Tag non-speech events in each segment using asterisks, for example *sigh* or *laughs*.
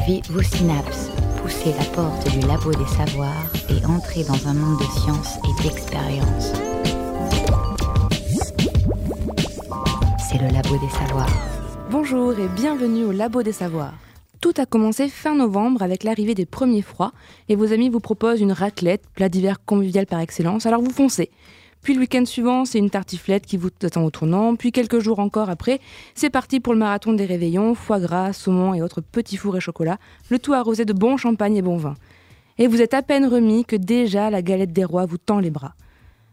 Activez vos synapses, poussez la porte du labo des savoirs et entrez dans un monde de science et d'expérience. C'est le labo des savoirs. Bonjour et bienvenue au labo des savoirs. Tout a commencé fin novembre avec l'arrivée des premiers froids et vos amis vous proposent une raclette, plat d'hiver convivial par excellence, alors vous foncez. Puis le week-end suivant, c'est une tartiflette qui vous attend au tournant. Puis quelques jours encore après, c'est parti pour le marathon des réveillons, foie gras, saumon et autres petits fours et chocolat, le tout arrosé de bon champagne et bon vin. Et vous êtes à peine remis que déjà la galette des rois vous tend les bras.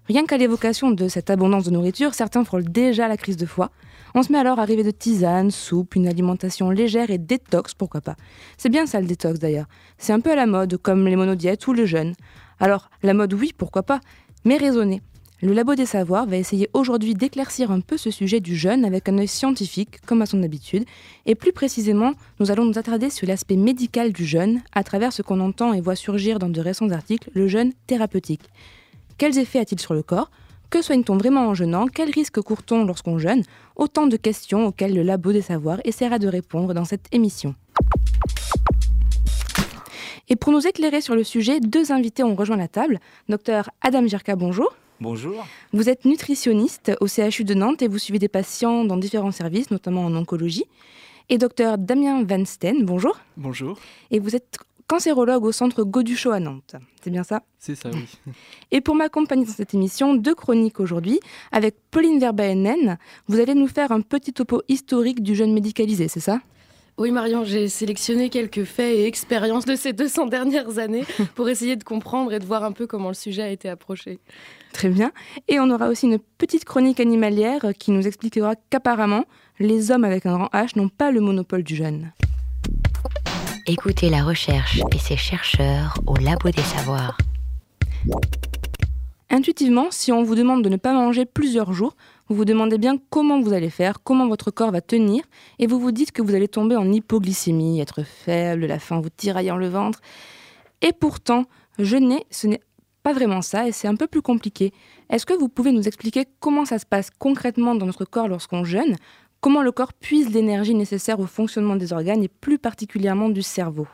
Rien qu'à l'évocation de cette abondance de nourriture, certains frôlent déjà la crise de foie. On se met alors à rêver de tisane, soupe, une alimentation légère et détox, pourquoi pas. C'est bien ça le détox d'ailleurs. C'est un peu à la mode, comme les monodiètes ou le jeûne. Alors, la mode oui, pourquoi pas, mais raisonnée. Le Labo des Savoirs va essayer aujourd'hui d'éclaircir un peu ce sujet du jeûne avec un œil scientifique, comme à son habitude, et plus précisément, nous allons nous attarder sur l'aspect médical du jeûne, à travers ce qu'on entend et voit surgir dans de récents articles, le jeûne thérapeutique. Quels effets a-t-il sur le corps? Que soigne-t-on vraiment en jeûnant? Quels risques court-on lorsqu'on jeûne? Autant de questions auxquelles le Labo des Savoirs essaiera de répondre dans cette émission. Et pour nous éclairer sur le sujet, deux invités ont rejoint la table. Docteur Adam Jirka, bonjour. Bonjour. Vous êtes nutritionniste au CHU de Nantes et vous suivez des patients dans différents services, notamment en oncologie. Et docteur Damien Van Steen, bonjour. Bonjour. Et vous êtes cancérologue au centre Goduchot à Nantes. C'est bien ça? C'est ça, oui. *laughs* Et pour m'accompagner dans cette émission, deux chroniques aujourd'hui. Avec Pauline Verbaenen, vous allez nous faire un petit topo historique du jeune médicalisé, c'est ça? Oui, Marion, j'ai sélectionné quelques faits et expériences de ces 200 dernières années *laughs* pour essayer de comprendre et de voir un peu comment le sujet a été approché. Très bien. Et on aura aussi une petite chronique animalière qui nous expliquera qu'apparemment, les hommes avec un grand H n'ont pas le monopole du jeûne. Écoutez la recherche et ses chercheurs au Labo des Savoirs. Intuitivement, si on vous demande de ne pas manger plusieurs jours, vous vous demandez bien comment vous allez faire, comment votre corps va tenir, et vous vous dites que vous allez tomber en hypoglycémie, être faible, la faim vous tiraillant le ventre. Et pourtant, jeûner, ce n'est pas vraiment ça, et c'est un peu plus compliqué. Est-ce que vous pouvez nous expliquer comment ça se passe concrètement dans notre corps lorsqu'on jeûne? Comment le corps puise l'énergie nécessaire au fonctionnement des organes et plus particulièrement du cerveau?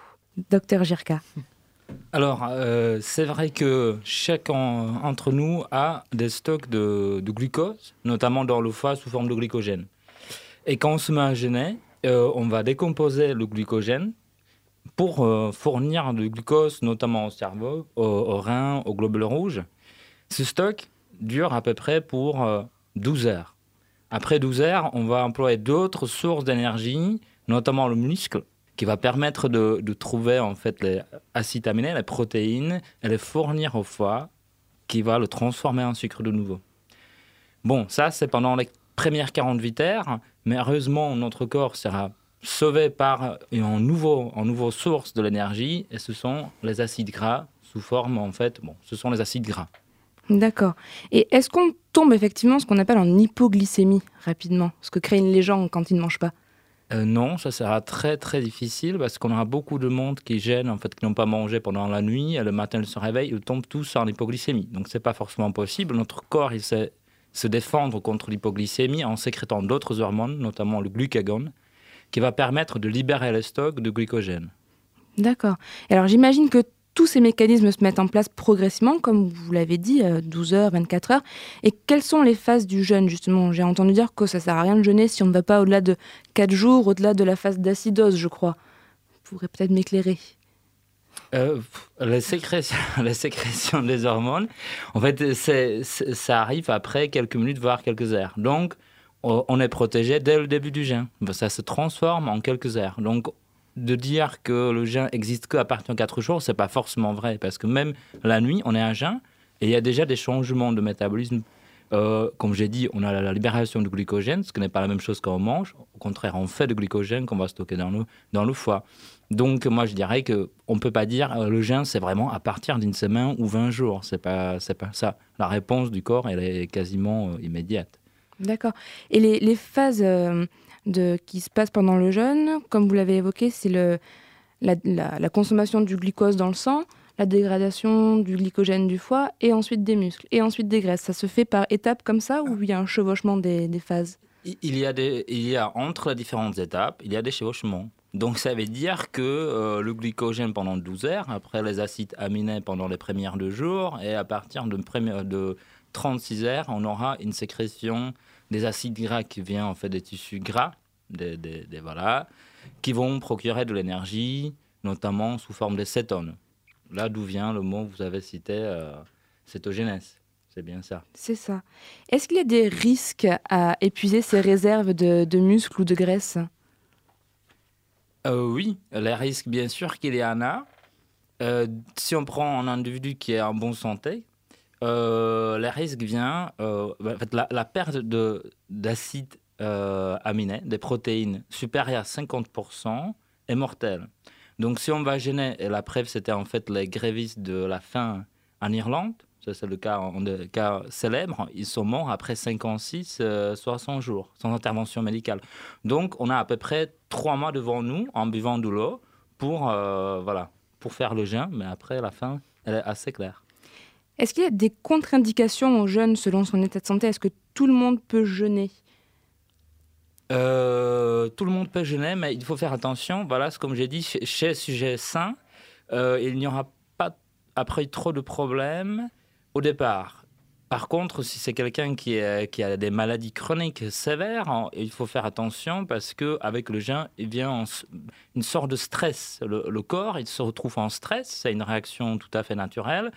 Docteur Jirka. Alors, euh, c'est vrai que chacun entre nous a des stocks de, glucose, notamment dans le foie sous forme de glycogène. Et quand on se met à jeûner, euh, on va décomposer le glycogène pour euh, fournir du glucose, notamment au cerveau, aux, reins, aux globules rouges. Ce stock dure à peu près pour 12 heures. Après 12 heures, on va employer d'autres sources d'énergie, notamment le muscle, qui va permettre de, trouver en fait les acides aminés, les protéines, et les fournir au foie, qui va le transformer en sucre de nouveau. Bon, ça c'est pendant les premières 48 heures, mais heureusement notre corps sera sauvé par une nouveau, en nouveau source de l'énergie, et ce sont les acides gras sous forme en fait, bon, ce sont les acides gras. D'accord. Et est-ce qu'on tombe effectivement ce qu'on appelle en hypoglycémie rapidement, ce que craignent les gens quand ils ne mangent pas? Euh, non, ça sera très très difficile parce qu'on aura beaucoup de monde qui gêne, en fait, qui n'ont pas mangé pendant la nuit, et le matin ils se réveillent, ils tombent tous en hypoglycémie. Donc c'est pas forcément possible. Notre corps il sait se défendre contre l'hypoglycémie en sécrétant d'autres hormones, notamment le glucagon, qui va permettre de libérer le stock de glycogène. D'accord. Alors j'imagine que tous ces mécanismes se mettent en place progressivement, comme vous l'avez dit, 12 heures, 24 heures. Et quelles sont les phases du jeûne, justement? J'ai entendu dire que ça ne sert à rien de jeûner si on ne va pas au-delà de 4 jours, au-delà de la phase d'acidose, je crois. Vous pourrez peut-être m'éclairer. Euh, la, sécrétion, *laughs* la sécrétion des hormones, en fait, ça arrive après quelques minutes, voire quelques heures. Donc, on est protégé dès le début du jeûne. Ça se transforme en quelques heures. Donc, de dire que le jeûne existe qu'à partir de 4 jours, c'est pas forcément vrai, parce que même la nuit, on est à jeûne, et il y a déjà des changements de métabolisme. Euh, comme j'ai dit, on a la libération du glycogène, ce qui n'est pas la même chose quand on mange. Au contraire, on fait du glycogène qu'on va stocker dans le, dans le foie. Donc, moi, je dirais qu'on ne peut pas dire euh, le jeûne, c'est vraiment à partir d'une semaine ou 20 jours. Ce n'est pas, pas ça. La réponse du corps, elle est quasiment euh, immédiate. D'accord. Et les, les phases de, qui se passe pendant le jeûne. Comme vous l'avez évoqué, c'est le, la, consommation du glucose dans le sang, la dégradation du glycogène du foie et ensuite des muscles et ensuite des graisses. Ça se fait par étapes comme ça ou il y a un chevauchement des, phases? Il y, a il y a entre les différentes étapes, il y a des chevauchements. Donc ça veut dire que euh, le glycogène pendant 12 heures, après les acides aminés pendant les premières deux jours, et à partir de, de 36 heures, on aura une sécrétion des acides gras qui viennent en fait des tissus gras, des, voilà, qui vont procurer de l'énergie, notamment sous forme de cétone. Là d'où vient le mot que vous avez cité, euh, cétogénèse? C'est bien ça. C'est ça. Est-ce qu'il y a des risques à épuiser ces réserves de, de muscles ou de graisse? Euh, oui, les risques, bien sûr qu'il y en a. Euh, si on prend un individu qui est en bonne santé, euh, les risques viennent, euh, en fait, la, perte d'acide aminé, des protéines supérieures à 50% est mortelle. Donc si on va gêner, et la preuve c'était en fait les grévistes de la faim en Irlande, c'est le cas, le célèbre, ils sont morts après 56, 60 jours, sans intervention médicale. Donc on a à peu près trois mois devant nous en buvant de l'eau pour, euh, voilà, pour faire le jeûne, mais après la fin, elle est assez claire. Est-ce qu'il y a des contre-indications au jeûne selon son état de santé? Est-ce que tout le monde peut jeûner? Euh, Tout le monde peut jeûner, mais il faut faire attention. Voilà, comme j'ai dit, chez, sujet sain, euh, il n'y aura pas après trop de problèmes au départ. Par contre, si c'est quelqu'un qui, a des maladies chroniques sévères, il faut faire attention parce que avec le jeûne, il vient une sorte de stress. Le, corps, il se retrouve en stress, c'est une réaction tout à fait naturelle.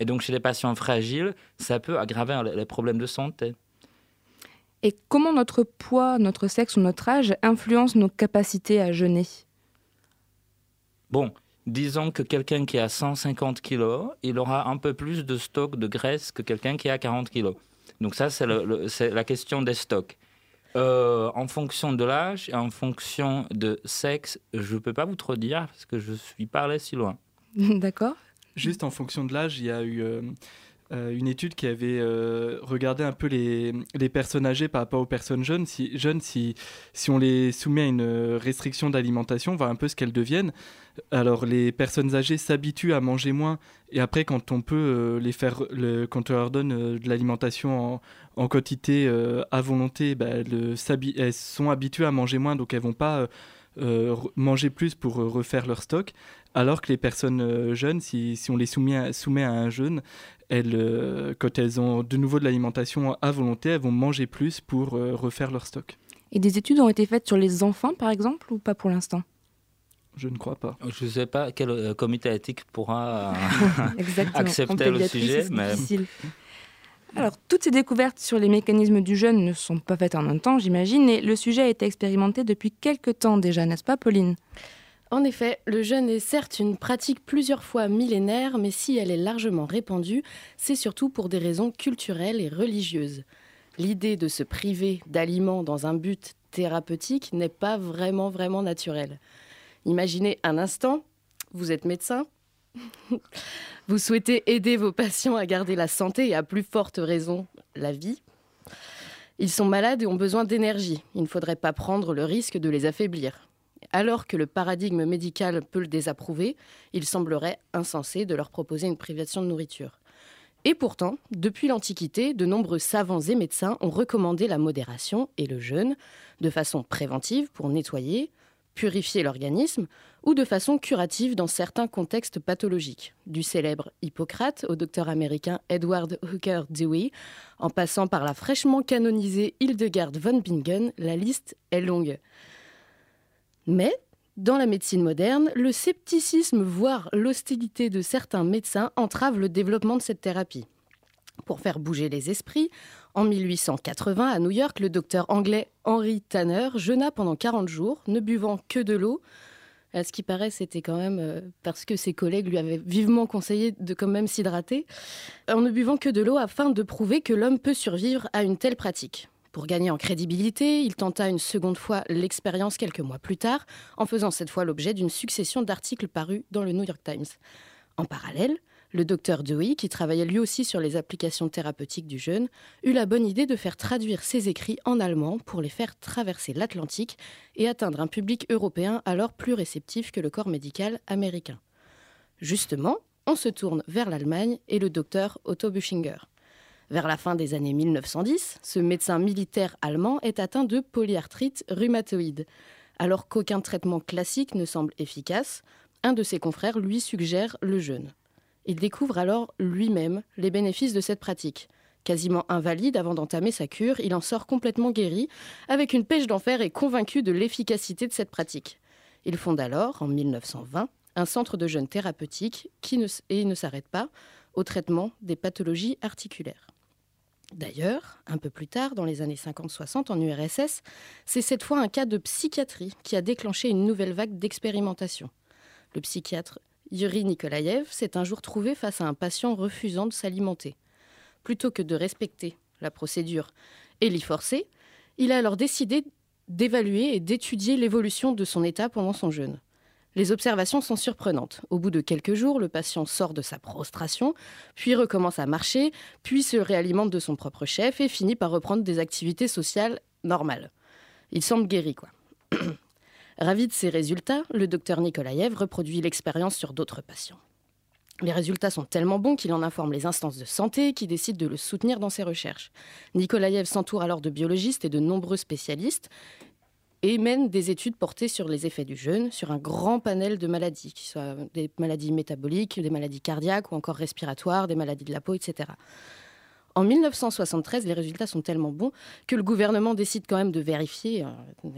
Et donc, chez les patients fragiles, ça peut aggraver les problèmes de santé. Et comment notre poids, notre sexe ou notre âge influencent nos capacités à jeûner? Bon, disons que quelqu'un qui a 150 kg, il aura un peu plus de stock de graisse que quelqu'un qui a 40 kg. Donc ça, c'est la question des stocks. Euh, en fonction de l'âge et en fonction de sexe, je ne peux pas vous trop dire parce que je suis pas allé si loin. *laughs* D'accord. Juste en fonction de l'âge, il y a eu euh, euh, une étude qui avait euh, regardé un peu les, personnes âgées par rapport aux personnes jeunes. Si, jeunes, si, si on les soumet à une restriction d'alimentation, on voit un peu ce qu'elles deviennent. Alors les personnes âgées s'habituent à manger moins et après quand on peut les faire, le, quand on leur donne de l'alimentation en, en, quantité à volonté, bah, elles, sont habituées à manger moins donc elles vont pas manger plus pour refaire leur stock. Alors que les personnes jeunes, si, si on les soumet à, soumet à un jeûne, elles, euh, quand elles ont de nouveau de l'alimentation à volonté, elles vont manger plus pour euh, refaire leur stock. Et des études ont été faites sur les enfants, par exemple, ou pas pour l'instant? Je ne crois pas. Je ne sais pas quel euh, comité éthique pourra *laughs* *laughs* accepter le sujet. Mais... Alors, toutes ces découvertes sur les mécanismes du jeûne ne sont pas faites en un temps, j'imagine, et le sujet a été expérimenté depuis quelques temps déjà, n'est-ce pas, Pauline? En effet, le jeûne est certes une pratique plusieurs fois millénaire, mais si elle est largement répandue, c'est surtout pour des raisons culturelles et religieuses. L'idée de se priver d'aliments dans un but thérapeutique n'est pas vraiment vraiment naturelle. Imaginez un instant, vous êtes médecin, *laughs* vous souhaitez aider vos patients à garder la santé et à plus forte raison la vie. Ils sont malades et ont besoin d'énergie. Il ne faudrait pas prendre le risque de les affaiblir. Alors que le paradigme médical peut le désapprouver, il semblerait insensé de leur proposer une privation de nourriture. Et pourtant, depuis l'Antiquité, de nombreux savants et médecins ont recommandé la modération et le jeûne de façon préventive pour nettoyer, purifier l'organisme ou de façon curative dans certains contextes pathologiques, du célèbre Hippocrate au docteur américain Edward Hooker Dewey, en passant par la fraîchement canonisée Hildegard von Bingen, la liste est longue. Mais, dans la médecine moderne, le scepticisme, voire l'hostilité de certains médecins entrave le développement de cette thérapie. Pour faire bouger les esprits, en 1880 à New York, le docteur anglais Henry Tanner jeûna pendant 40 jours, ne buvant que de l'eau. À ce qui paraît, c'était quand même euh, parce que ses collègues lui avaient vivement conseillé de quand même s'hydrater, en ne buvant que de l'eau afin de prouver que l'homme peut survivre à une telle pratique. Pour gagner en crédibilité, il tenta une seconde fois l'expérience quelques mois plus tard, en faisant cette fois l'objet d'une succession d'articles parus dans le New York Times. En parallèle, le docteur Dewey, qui travaillait lui aussi sur les applications thérapeutiques du jeûne, eut la bonne idée de faire traduire ses écrits en allemand pour les faire traverser l'Atlantique et atteindre un public européen alors plus réceptif que le corps médical américain. Justement, on se tourne vers l'Allemagne et le docteur Otto Büchinger. Vers la fin des années 1910, ce médecin militaire allemand est atteint de polyarthrite rhumatoïde. Alors qu'aucun traitement classique ne semble efficace, un de ses confrères lui suggère le jeûne. Il découvre alors lui-même les bénéfices de cette pratique. Quasiment invalide avant d'entamer sa cure, il en sort complètement guéri, avec une pêche d'enfer et convaincu de l'efficacité de cette pratique. Il fonde alors, en 1920, un centre de jeûne thérapeutique qui ne, et ne s'arrête pas au traitement des pathologies articulaires. D'ailleurs, un peu plus tard, dans les années 50-60 en URSS, c'est cette fois un cas de psychiatrie qui a déclenché une nouvelle vague d'expérimentation. Le psychiatre Yuri Nikolaev s'est un jour trouvé face à un patient refusant de s'alimenter. Plutôt que de respecter la procédure et l'y forcer, il a alors décidé d'évaluer et d'étudier l'évolution de son état pendant son jeûne. Les observations sont surprenantes. Au bout de quelques jours, le patient sort de sa prostration, puis recommence à marcher, puis se réalimente de son propre chef et finit par reprendre des activités sociales normales. Il semble guéri, quoi. *clears throat* Ravi de ces résultats, le docteur Nikolaev reproduit l'expérience sur d'autres patients. Les résultats sont tellement bons qu'il en informe les instances de santé qui décident de le soutenir dans ses recherches. Nikolaev s'entoure alors de biologistes et de nombreux spécialistes et mène des études portées sur les effets du jeûne sur un grand panel de maladies, qui soient des maladies métaboliques, des maladies cardiaques ou encore respiratoires, des maladies de la peau, etc. En 1973, les résultats sont tellement bons que le gouvernement décide quand même de vérifier, euh,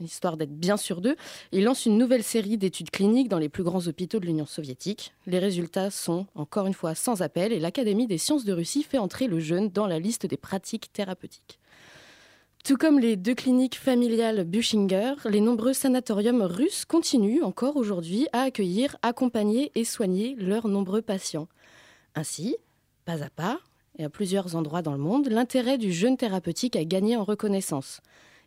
histoire d'être bien sûr d'eux. Il lance une nouvelle série d'études cliniques dans les plus grands hôpitaux de l'Union soviétique. Les résultats sont, encore une fois, sans appel et l'Académie des sciences de Russie fait entrer le jeûne dans la liste des pratiques thérapeutiques. Tout comme les deux cliniques familiales Bushinger, les nombreux sanatoriums russes continuent encore aujourd'hui à accueillir, accompagner et soigner leurs nombreux patients. Ainsi, pas à pas, et à plusieurs endroits dans le monde, l'intérêt du jeûne thérapeutique a gagné en reconnaissance.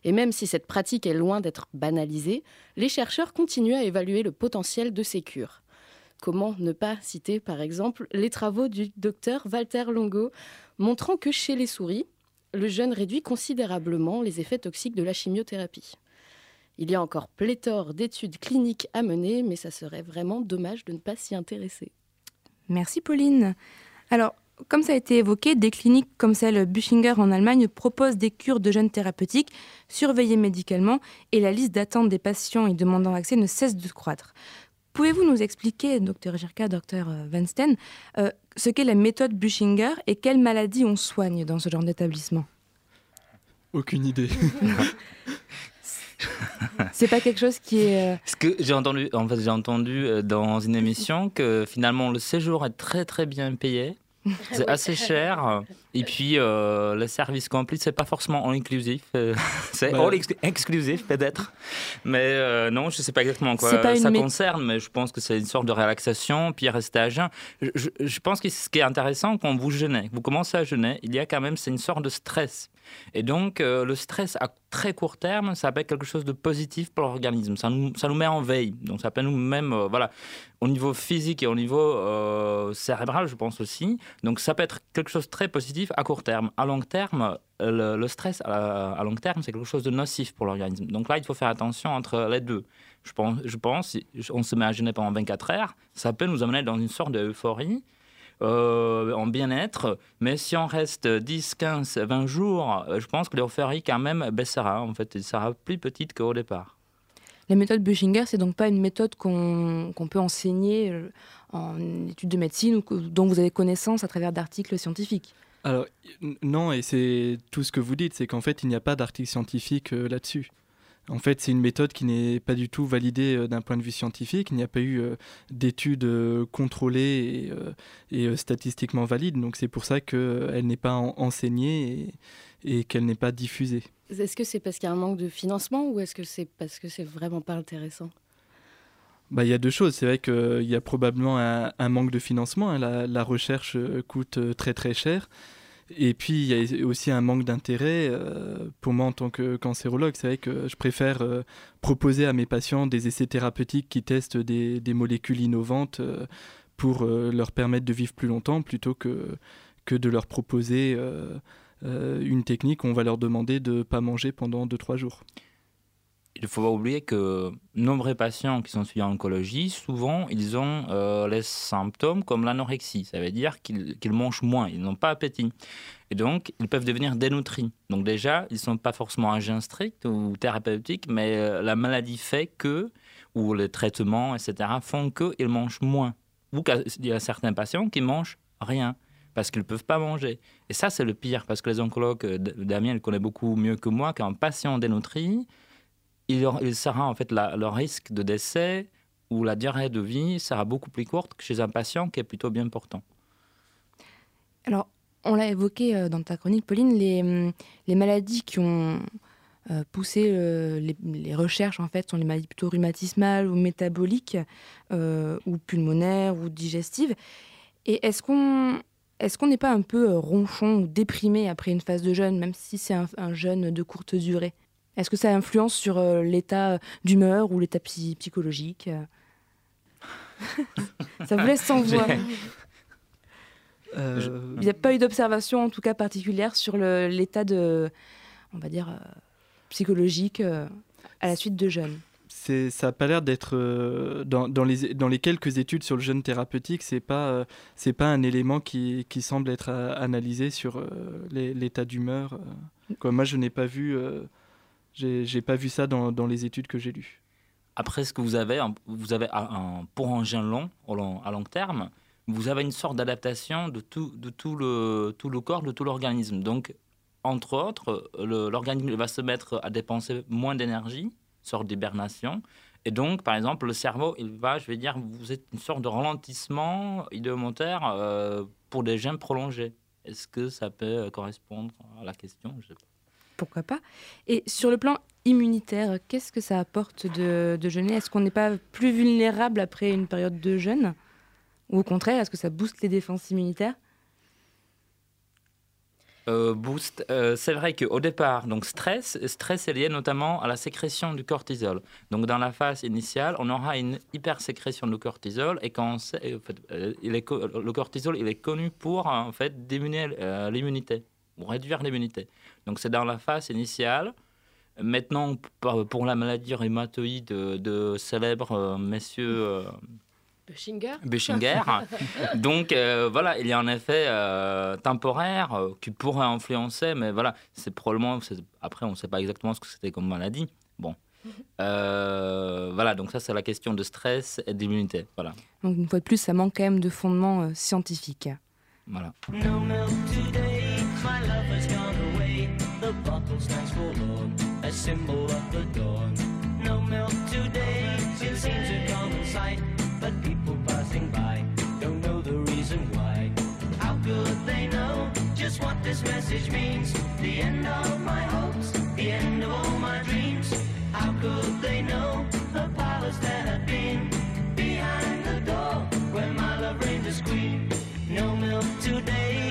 Et même si cette pratique est loin d'être banalisée, les chercheurs continuent à évaluer le potentiel de ces cures. Comment ne pas citer par exemple les travaux du docteur Walter Longo montrant que chez les souris, le jeûne réduit considérablement les effets toxiques de la chimiothérapie. Il y a encore pléthore d'études cliniques à mener, mais ça serait vraiment dommage de ne pas s'y intéresser. Merci Pauline. Alors, comme ça a été évoqué, des cliniques comme celle Büchinger en Allemagne proposent des cures de jeûne thérapeutiques surveillées médicalement et la liste d'attente des patients y demandant accès ne cesse de croître. Pouvez-vous nous expliquer, docteur Jirka, docteur Weinstein, euh, ce qu'est la méthode Büchinger et quelles maladies on soigne dans ce genre d'établissement? Aucune idée. *laughs* C'est pas quelque chose qui est. Euh, Ce que j'ai entendu, en fait, j'ai entendu euh, dans une émission que finalement le séjour est très très bien payé c'est assez cher. Et puis, euh, le service complet, c'est pas forcément all inclusif. Euh, *laughs* c'est all exclusif, peut-être. Mais euh, non, je sais pas exactement quoi ça concerne, mais je pense que c'est une sorte de relaxation, puis rester à jeun. Je, je, pense que ce qui est intéressant, quand vous jeûnez, vous commencez à jeûner, il y a quand même, c'est une sorte de stress. Et donc, le stress à très court terme, ça peut être quelque chose de positif pour l'organisme. Ça nous, ça nous met en veille. Donc, ça peut nous même, voilà, au niveau physique et au niveau cérébral, je pense aussi. Donc, ça peut être quelque chose de très positif à court terme. À long terme, le, stress à, long terme, c'est quelque chose de nocif pour l'organisme. Donc là, il faut faire attention entre les deux. Je pense, je pense on se met à jeûner pendant 24 heures, ça peut nous amener dans une sorte d'euphorie. Euh, en bien-être, mais si on reste 10, 15, 20 jours, je pense que l'euphorie quand même baissera. En fait, elle sera plus petite qu'au départ. La méthode Bushinger, c'est donc pas une méthode qu'on peut enseigner euh, en études de médecine ou dont vous avez connaissance à travers d'articles scientifiques alors, non, et c'est tout ce que vous dites, c'est qu'en fait, il n'y a pas d'article scientifique euh, là-dessus. En fait, c'est une méthode qui n'est pas du tout validée euh, d'un point de vue scientifique. Il n'y a pas eu euh, d'études contrôlées et, statistiquement valides. Donc, c'est pour ça qu'elle n'est pas enseignée et, et qu'elle n'est pas diffusée. Est-ce que c'est parce qu'il y a un manque de financement ou est-ce que c'est parce que c'est vraiment pas intéressant? Bah, il y a deux choses. C'est vrai qu'il y a probablement un, manque de financement. Hein. La, recherche euh, coûte euh, très très cher. Et puis il y a aussi un manque d'intérêt. Euh, pour moi en tant que cancérologue, c'est vrai que je préfère proposer à mes patients des essais thérapeutiques qui testent des, molécules innovantes pour leur permettre de vivre plus longtemps plutôt que, que de leur proposer une technique où on va leur demander de ne pas manger pendant 2-3 jours il faut pas oublier que nombreux patients qui sont suivis en oncologie, souvent, ils ont euh, les symptômes comme l'anorexie. Ça veut dire qu'ils mangent moins, ils n'ont pas appétit. Et donc, ils peuvent devenir dénutris. Donc déjà, ils ne sont pas forcément à jeun strict ou thérapeutique, mais euh, la maladie fait que, ou les traitements, etc., font qu'ils mangent moins. Ou qu'il y a certains patients qui mangent rien parce qu'ils ne peuvent pas manger. Et ça, c'est le pire, parce que les oncologues, euh, Damien le connaît beaucoup mieux que moi, qu'un patient dénutri, il, sera en fait le risque de décès ou la durée de vie sera beaucoup plus courte que chez un patient qui est plutôt bien portant. Alors, on l'a évoqué euh, dans ta chronique, Pauline, les, hum, maladies qui ont euh, poussé les, les, recherches, en fait, sont les maladies plutôt rhumatismales ou métaboliques, ou pulmonaires ou digestives. Et est-ce qu'on qu'on n'est pas un peu euh, ronchon ou déprimé après une phase de jeûne, même si c'est un, jeûne de courte durée? Est-ce que ça influence sur euh, l'état d'humeur ou l'état psychologique *laughs* Ça vous laisse sans voix. Il n'y a pas eu d'observation, en tout cas particulière, sur l'état de, on va dire, euh, psychologique à la suite de jeûne ça n'a pas l'air d'être euh, dans, dans, les, dans les quelques études sur le jeûne thérapeutique, c'est pas euh, c'est pas un élément qui, qui semble être euh, analysé sur l'état d'humeur. moi, je n'ai pas vu j'ai pas vu ça dans, les études que j'ai lues. Après, ce que vous avez, vous avez un, pour un jeûne long, à long terme, vous avez une sorte d'adaptation de tout, le, tout le corps, de tout l'organisme. Donc, entre autres, l'organisme va se mettre à dépenser moins d'énergie sorte d'hibernation. Et donc, par exemple, le cerveau, il va, je vais dire, vous êtes une sorte de ralentissement idéomoteur euh, pour des gènes prolongés. Est-ce que ça peut correspondre à la question? Je sais pas. Pourquoi pas Et sur le plan immunitaire, qu'est-ce que ça apporte de, jeûner? Est-ce qu'on n'est pas plus vulnérable après une période de jeûne? Ou au contraire, est-ce que ça booste les défenses immunitaires? Euh, boost. Euh, c'est vrai qu'au départ, donc stress, stress est lié notamment à la sécrétion du cortisol. Donc dans la phase initiale, on aura une hypersécrétion de cortisol et quand euh, le cortisol, il est connu pour en fait diminuer l'immunité réduire l'immunité. Donc c'est dans la phase initiale. Maintenant, pour la maladie rhumatoïde de, célèbres messieurs Beschinger. *laughs* Donc euh, voilà, il y a un effet euh, temporaire euh, qui pourrait influencer, mais voilà, c'est probablement. Après, on ne sait pas exactement ce que c'était comme maladie. Bon. voilà, donc ça, c'est la question de stress et d'immunité. Voilà. Donc, une fois de plus, ça manque quand même de fondement scientifique. Voilà. But people passing by don't know the reason why. How could they know just what this message means? The end of my hopes, the end of all my dreams. How could they know the palace that had been behind the door where my love reigned as queen? No milk today,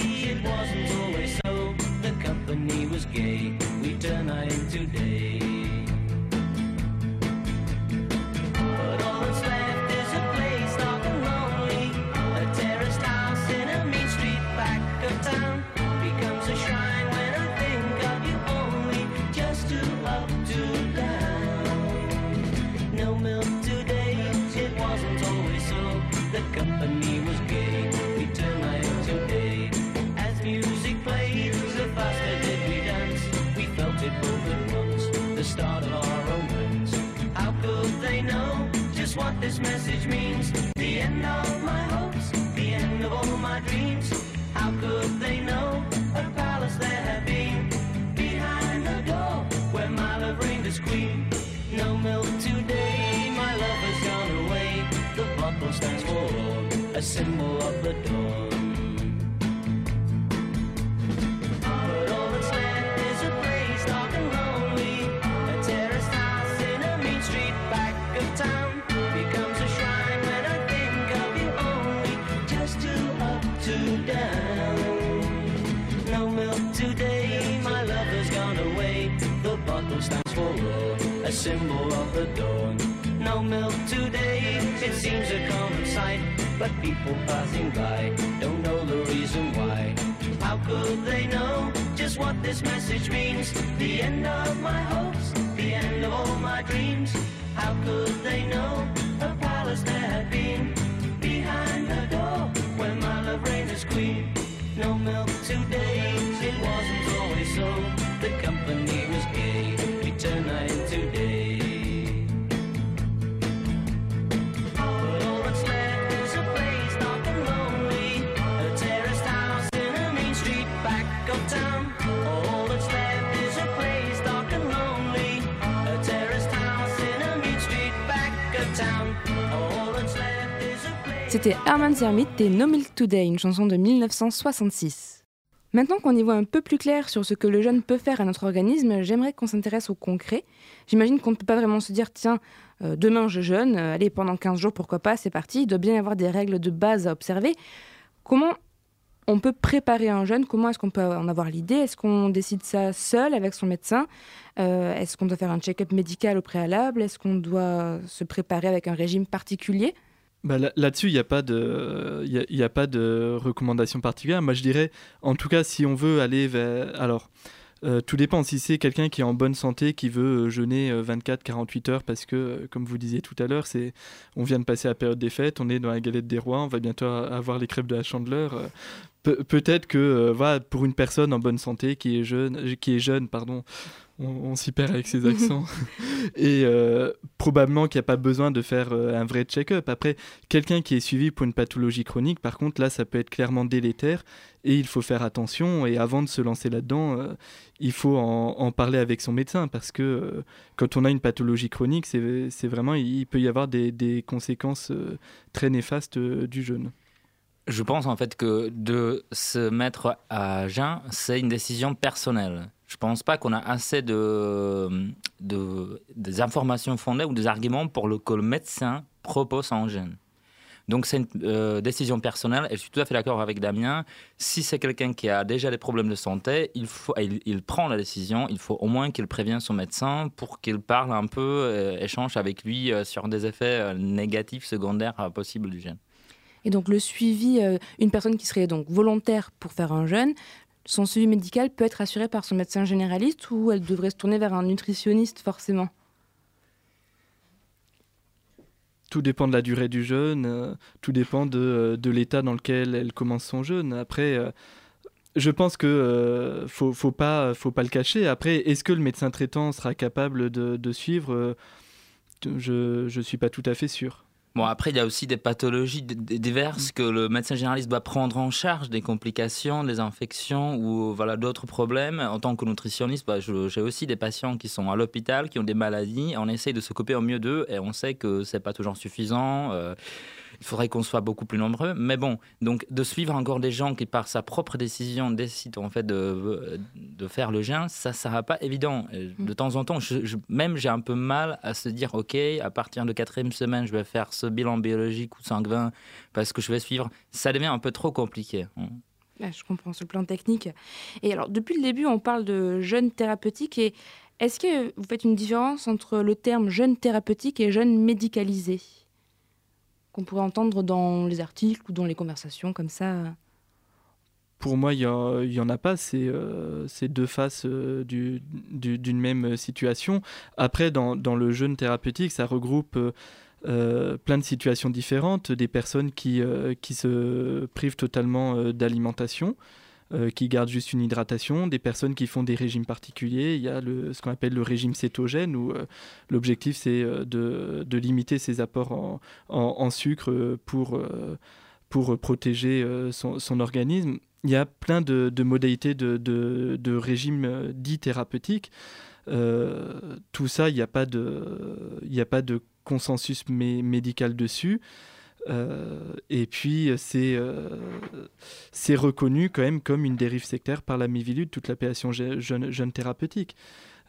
but people passing by don't know the reason why. How could they know just what this message means? C'était Herman Zermit et No Milk Today, une chanson de 1966. Maintenant qu'on y voit un peu plus clair sur ce que le jeûne peut faire à notre organisme, j'aimerais qu'on s'intéresse au concret. J'imagine qu'on ne peut pas vraiment se dire, tiens, euh, demain je jeûne, euh, allez, pendant 15 jours, pourquoi pas, c'est parti. Il doit bien y avoir des règles de base à observer. Comment on peut préparer un jeûne? Comment est-ce qu'on peut en avoir l'idée? Est-ce qu'on décide ça seul avec son médecin? Euh, Est-ce qu'on doit faire un check-up médical au préalable? Est-ce qu'on doit se préparer avec un régime particulier? Bah, là- Là-dessus, il n'y a, pas de- y a, y a pas de recommandation particulière. Moi, je dirais, en tout cas, si on veut aller vers... Alors, euh, tout dépend. Si c'est quelqu'un qui est en bonne santé, qui veut euh, jeûner 24-48 heures, parce que, euh, comme vous disiez tout à l'heure, c'est, on vient de passer la période des fêtes, on est dans la galette des rois, on va bientôt avoir les crêpes de la chandeleur. Euh, Pe- peut-être que euh, voilà, pour une personne en bonne santé qui est jeune, qui est jeune pardon, on, on s'y perd avec ses *laughs* accents, et euh, probablement qu'il n'y a pas besoin de faire euh, un vrai check-up. Après, quelqu'un qui est suivi pour une pathologie chronique, par contre, là, ça peut être clairement délétère et il faut faire attention. Et avant de se lancer là-dedans, euh, il faut en, en parler avec son médecin parce que euh, quand on a une pathologie chronique, c'est vraiment, il peut y avoir des, des conséquences euh, très néfastes euh, du jeûne. Je pense en fait que de se mettre à jeun, c'est une décision personnelle. Je pense pas qu'on a assez de, de- des informations fondées ou des arguments pour le, que le médecin propose en jeûne. Donc c'est une euh, décision personnelle et je suis tout à fait d'accord avec Damien. Si c'est quelqu'un qui a déjà des problèmes de santé, il, prend la décision, il faut au moins qu'il prévienne son médecin pour qu'il parle un peu, euh, échange avec lui euh, sur des effets euh, négatifs secondaires possibles du gène. Et donc le suivi, euh, une personne qui serait donc volontaire pour faire un jeûne, son suivi médical peut être assuré par son médecin généraliste ou elle devrait se tourner vers un nutritionniste forcément? Tout dépend de la durée du jeûne, euh, tout dépend de, euh, de l'état dans lequel elle commence son jeûne. Après, je pense que euh, faut, pas, faut pas le cacher. Après, est-ce que le médecin traitant sera capable de, suivre? Je, je suis pas tout à fait sûr. Bon, après, il y a aussi des pathologies diverses que le médecin généraliste doit prendre en charge, des complications, des infections ou voilà, d'autres problèmes. En tant que nutritionniste, bah, j'ai aussi des patients qui sont à l'hôpital, qui ont des maladies. On essaye de s'occuper au mieux d'eux et on sait que c'est pas toujours suffisant. euh, il faudrait qu'on soit beaucoup plus nombreux. Mais bon, donc de suivre encore des gens qui, par sa propre décision, décident en fait de, de faire le jeûne, ça ne sera pas évident. Et De temps en temps, je- je- même j'ai un peu mal à se dire, OK, à partir de quatrième semaine, je vais faire ce bilan biologique ou sanguin parce que je vais suivre. Ça devient un peu trop compliqué. Ah, Je comprends sur le plan technique. Et alors depuis le début, on parle de jeûne thérapeutique et est-ce que vous faites une différence entre le terme jeûne thérapeutique et jeûne médicalisé? Qu'on pourrait entendre dans les articles ou dans les conversations comme ça Pour moi, il y, a- il y en a pas. C'est euh, deux faces euh, du- du- d'une même situation. Après, dans, le jeûne thérapeutique, ça regroupe euh, plein de situations différentes. Des personnes qui, se privent totalement d'alimentation, euh, qui gardent juste une hydratation. Des personnes qui font des régimes particuliers. Il y a ce qu'on appelle le régime cétogène, où euh, l'objectif, c'est euh, de, de limiter ses apports en, en- sucre pour... pour protéger son, organisme. Il y a plein de, modalités de, de, régimes dits thérapeutiques. Tout ça, il n'y a, pas de- a pas de consensus mé- médical dessus. Euh, et puis, c'est euh, c'est reconnu quand même comme une dérive sectaire par la Mivilude, toute l'appellation je- jeune, thérapeutique.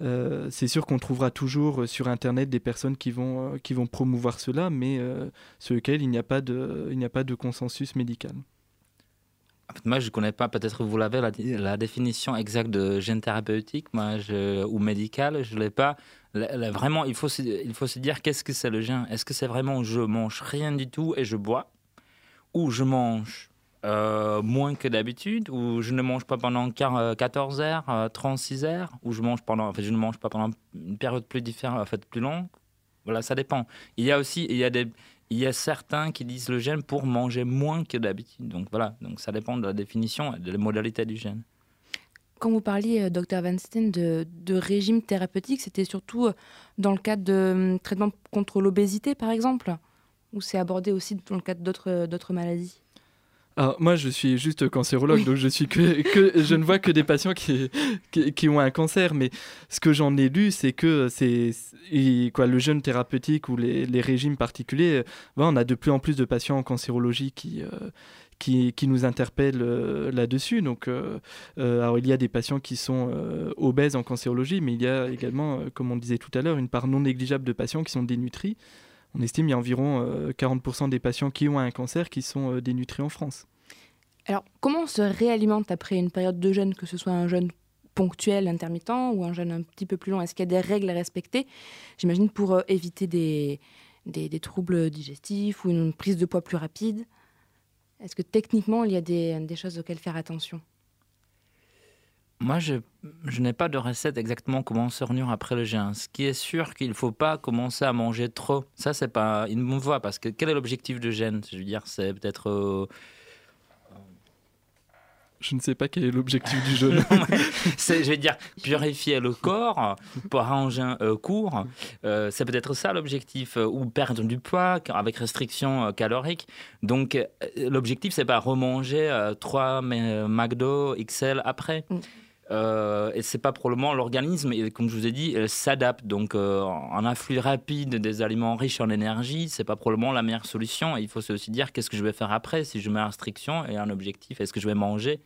Euh, c'est sûr qu'on trouvera toujours sur Internet des personnes qui vont, euh, qui vont promouvoir cela, mais euh, sur lequel il n'y a, pas de- il a pas de consensus médical. Moi, je ne connais pas, peut-être vous l'avez, la, définition exacte de gène thérapeutique moi, ou médical, je ne l'ai pas. Vraiment, il faut, se, il faut se dire qu'est-ce que c'est le gène Est-ce que c'est vraiment je mange rien du tout et je bois? Ou je mange euh, moins que d'habitude? Ou je ne mange pas pendant quar- euh, 14 heures, euh, 36 heures? Ou je, mange pendant, en fait, je ne mange pas pendant une période plus différente, plus longue? Voilà, ça dépend. Il y a aussi il y a des, il y a certains qui disent le gène pour manger moins que d'habitude. Donc voilà, donc ça dépend de la définition et de la modalité du gène. Quand vous parliez, euh, Dr Weinstein, de, de régime thérapeutique, c'était surtout euh, dans le cadre de hum, traitements contre l'obésité, par exemple? Ou c'est abordé aussi dans le cadre d'autres euh, maladies? Alors, moi, je suis juste cancérologue, donc je, suis que, que, je ne vois que des patients qui, qui, qui ont un cancer. Mais ce que j'en ai lu, c'est que c'est et quoi, le jeûne thérapeutique ou les, les régimes particuliers, on a de plus en plus de patients en cancérologie qui, euh, qui, nous interpellent euh, là-dessus. Donc, euh, euh, il y a des patients qui sont obèses en cancérologie, mais il y a également, comme on disait tout à l'heure, une part non négligeable de patients qui sont dénutris. On estime qu'il y a environ euh, 40% des patients qui ont un cancer qui sont dénutris en France. Alors, comment on se réalimente après une période de jeûne, que ce soit un jeûne ponctuel, intermittent ou un jeûne un petit peu plus long? Est-ce qu'il y a des règles à respecter? J'imagine pour éviter des troubles digestifs ou une prise de poids plus rapide. Est-ce que techniquement, il y a des, choses auxquelles faire attention? Moi, je, n'ai pas de recette exactement comment se retenir après le jeûne. Ce qui est sûr qu'il ne faut pas commencer à manger trop. Ça, c'est pas une bonne voie parce que quel est l'objectif de jeûne? Je veux dire, c'est peut-être euh, Je ne sais pas quel est l'objectif du *laughs* c'est, je vais dire, purifier le corps pour un jeûne euh, court. Euh, c'est peut-être ça l'objectif, euh, ou perdre du poids avec restriction euh, calorique. Donc, euh, l'objectif, c'est pas remanger euh, trois euh, McDo XL après. Mm. Euh, et c'est pas probablement l'organisme, et comme je vous ai dit, elle s'adapte. Donc, euh, un afflux rapide des aliments riches en énergie, c'est pas probablement la meilleure solution. Et il faut aussi dire qu'est-ce que je vais faire après si je mets restriction et un objectif? Est-ce que je vais manger?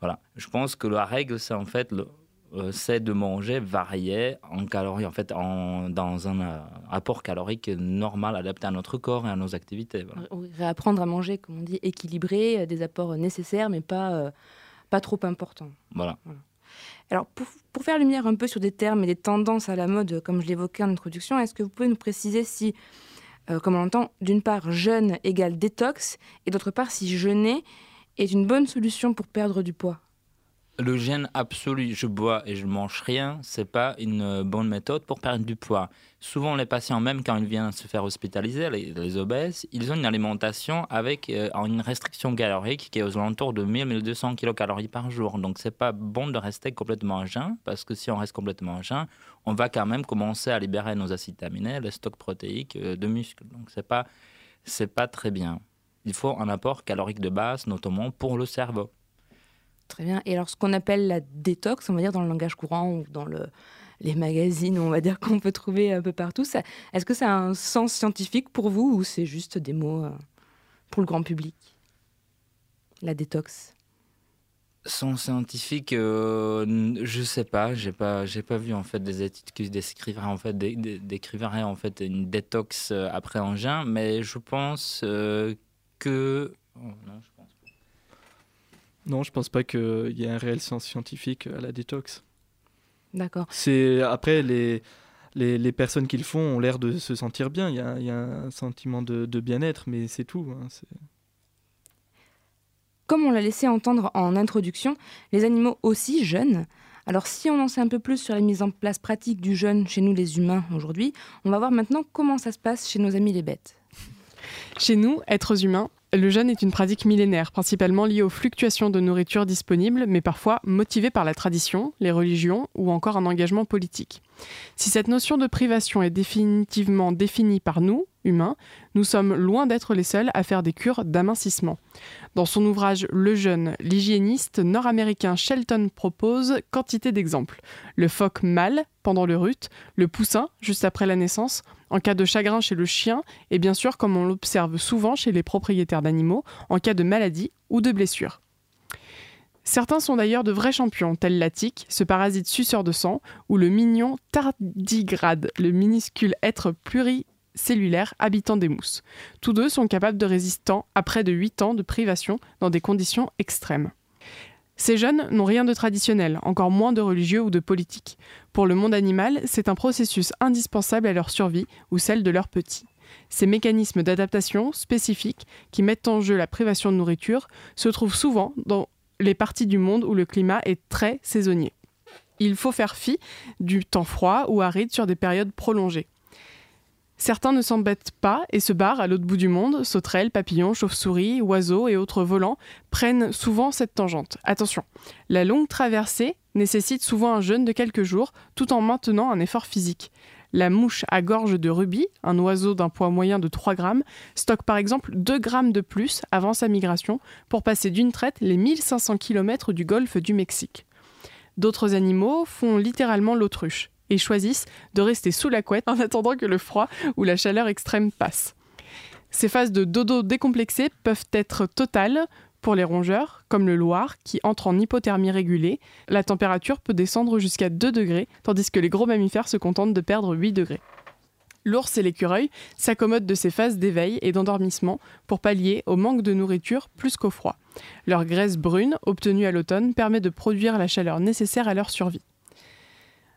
Voilà. Je pense que la règle, c'est en fait euh, c'est de manger varié en calories, en fait, en, dans un euh, apport calorique normal, adapté à notre corps et à nos activités. voilà. Ré- Réapprendre à manger, comme on dit, équilibré, euh, des apports nécessaires, mais pas, pas trop importants. Voilà. Alors, pour, pour faire lumière un peu sur des termes et des tendances à la mode, comme je l'évoquais en introduction, est-ce que vous pouvez nous préciser si, euh, comme on entend, d'une part, jeûne égale détox, et d'autre part, si jeûner est une bonne solution pour perdre du poids Le gène absolu, je bois et je mange rien, c'est pas une euh, bonne méthode pour perdre du poids. Souvent, les patients, même quand ils viennent se faire hospitaliser, les, obèses, ils ont une alimentation avec euh, une restriction calorique qui est aux alentours de 1000-1200 kilocalories par jour. Donc, c'est pas bon de rester complètement à parce que si on reste complètement à on va quand même commencer à libérer nos acides aminés, les stocks protéiques euh, de muscles. Donc, c'est pas, pas très bien. Il faut un apport calorique de base, notamment pour le cerveau. Très bien. Et alors, ce qu'on appelle la détox, on va dire dans le langage courant ou dans le, les magazines, on va dire *laughs* qu'on peut trouver un peu partout, ça- est-ce que ça a un sens scientifique pour vous ou c'est juste des mots euh, pour le grand public La détox? Son scientifique, euh, je sais pas, j'ai pas, j'ai pas vu en fait des études qui décriveraient en fait, en fait une détox euh, après engin, mais je pense euh, que oh, non, je pense pas. non, je pense pas qu'il y ait un réel sens scientifique à la détox. D'accord. C'est après les, les, les personnes qui le font ont l'air de se sentir bien. Il y a, il y a un sentiment de, de bien-être, mais c'est tout. hein, Comme on l'a laissé entendre en introduction, les animaux aussi jeûnent. Alors si on en sait un peu plus sur la mise en place pratique du jeûne chez nous les humains aujourd'hui, on va voir maintenant comment ça se passe chez nos amis les bêtes. Chez nous, êtres humains, le jeûne est une pratique millénaire, principalement liée aux fluctuations de nourriture disponible, mais parfois motivée par la tradition, les religions ou encore un engagement politique. Si cette notion de privation est définitivement définie par nous, humains, nous sommes loin d'être les seuls à faire des cures d'amincissement. Dans son ouvrage Le jeûne, l'hygiéniste nord-américain Shelton propose quantité d'exemples. Le phoque mâle pendant le rut, le poussin juste après la naissance, en cas de chagrin chez le chien et bien sûr comme on l'observe souvent chez les propriétaires d'animaux en cas de maladie ou de blessure. Certains sont d'ailleurs de vrais champions, tels la tique, ce parasite suceur de sang, ou le mignon tardigrade, le minuscule être pluricellulaire habitant des mousses. Tous deux sont capables de résister à près de 8 ans de privation dans des conditions extrêmes. Ces jeunes n'ont rien de traditionnel, encore moins de religieux ou de politique. Pour le monde animal, c'est un processus indispensable à leur survie ou celle de leurs petits. Ces mécanismes d'adaptation spécifiques qui mettent en jeu la privation de nourriture se trouvent souvent dans les parties du monde où le climat est très saisonnier. Il faut faire fi du temps froid ou aride sur des périodes prolongées. Certains ne s'embêtent pas et se barrent à l'autre bout du monde. Sauterelles, papillons, chauves-souris, oiseaux et autres volants prennent souvent cette tangente. Attention, la longue traversée nécessite souvent un jeûne de quelques jours tout en maintenant un effort physique. La mouche à gorge de rubis, un oiseau d'un poids moyen de 3 grammes, stocke par exemple 2 grammes de plus avant sa migration pour passer d'une traite les 1500 km du golfe du Mexique. D'autres animaux font littéralement l'autruche et choisissent de rester sous la couette en attendant que le froid ou la chaleur extrême passe. Ces phases de dodo décomplexé peuvent être totales pour les rongeurs, comme le Loir, qui entre en hypothermie régulée. La température peut descendre jusqu'à 2 degrés, tandis que les gros mammifères se contentent de perdre 8 degrés. L'ours et l'écureuil s'accommodent de ces phases d'éveil et d'endormissement pour pallier au manque de nourriture plus qu'au froid. Leur graisse brune, obtenue à l'automne, permet de produire la chaleur nécessaire à leur survie.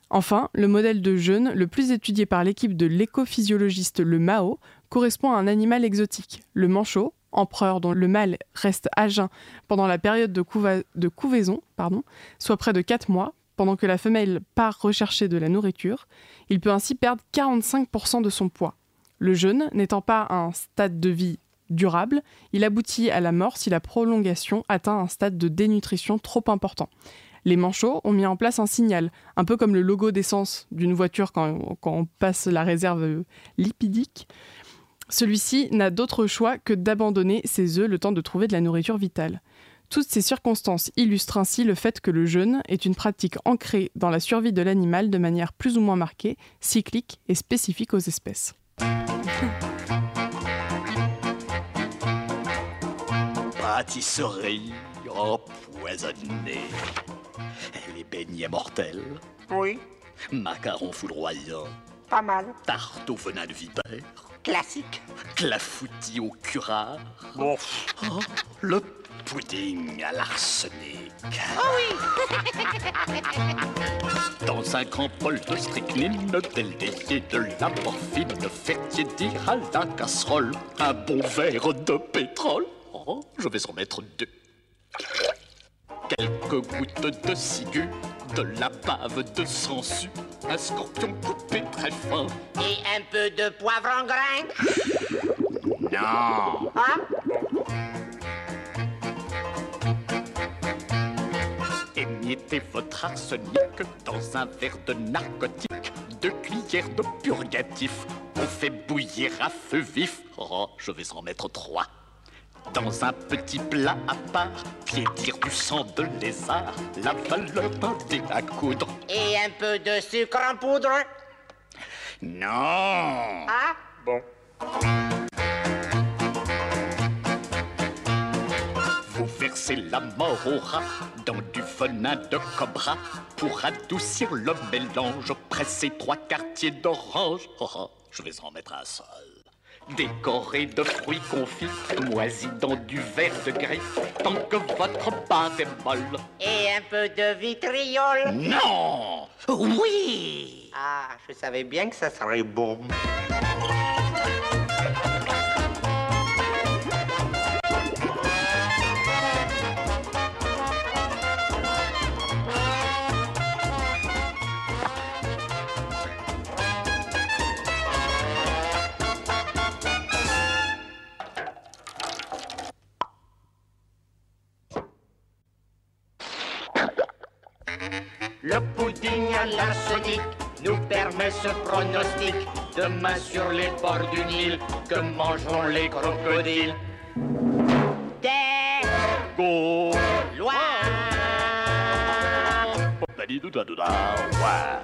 Enfin, le modèle de jeûne le plus étudié par l'équipe de l'écophysiologiste le Mao correspond à un animal exotique, le manchot, empereur dont le mâle reste à jeun pendant la période de, couva- de couvaison, soit près de 4 mois, pendant que la femelle part rechercher de la nourriture. Il peut ainsi perdre 45% de son poids. Le jeûne n'étant pas un stade de vie durable, il aboutit à la mort si la prolongation atteint un stade de dénutrition trop important. Les manchots ont mis en place un signal, un peu comme le logo d'essence d'une voiture quand, on passe la réserve lipidique. Celui-ci n'a d'autre choix que d'abandonner ses œufs le temps de trouver de la nourriture vitale. Toutes ces circonstances illustrent ainsi le fait que le jeûne est une pratique ancrée dans la survie de l'animal de manière plus ou moins marquée, cyclique et spécifique aux espèces. Pâtisserie empoisonnée. Les beignets mortels. Oui, Macarons foudroyants. pas mal. Tarte au venin de vipère. Classique. Clafoutis au curare. Bon. Oh, le pudding à l'arsenic. *laughs* Dans un grand bol de strychnine, délié de la morphine, faire tiédir à la casserole un bon verre de pétrole. Oh, je vais en mettre deux. Quelques gouttes de ciguë, de la bave de sangsue, un scorpion coupé très fin. Et un peu de poivre en grain. Non Hein Émiettez votre arsenic dans un verre de narcotique, deux cuillères de purgatif. On fait bouillir à feu vif. Oh, je vais en mettre trois. Dans un petit plat à part, piétir du sang de lézard, la valeur dé à coudre. Et un peu de sucre en poudre? Non Hein Bon. Vous versez la mort au rat dans du venin de cobra pour adoucir le mélange. Pressez trois quartiers d'orange. Oh, oh, je vais en mettre un seul. Décoré de fruits confits, moisis dans du verre de griffe, tant que votre pâte est molle. Et un peu de vitriol. Non Oui Ah, je savais bien que ça serait bon. Ce pronostic. Demain sur les bords du Nil, que mangeront les crocodiles Des.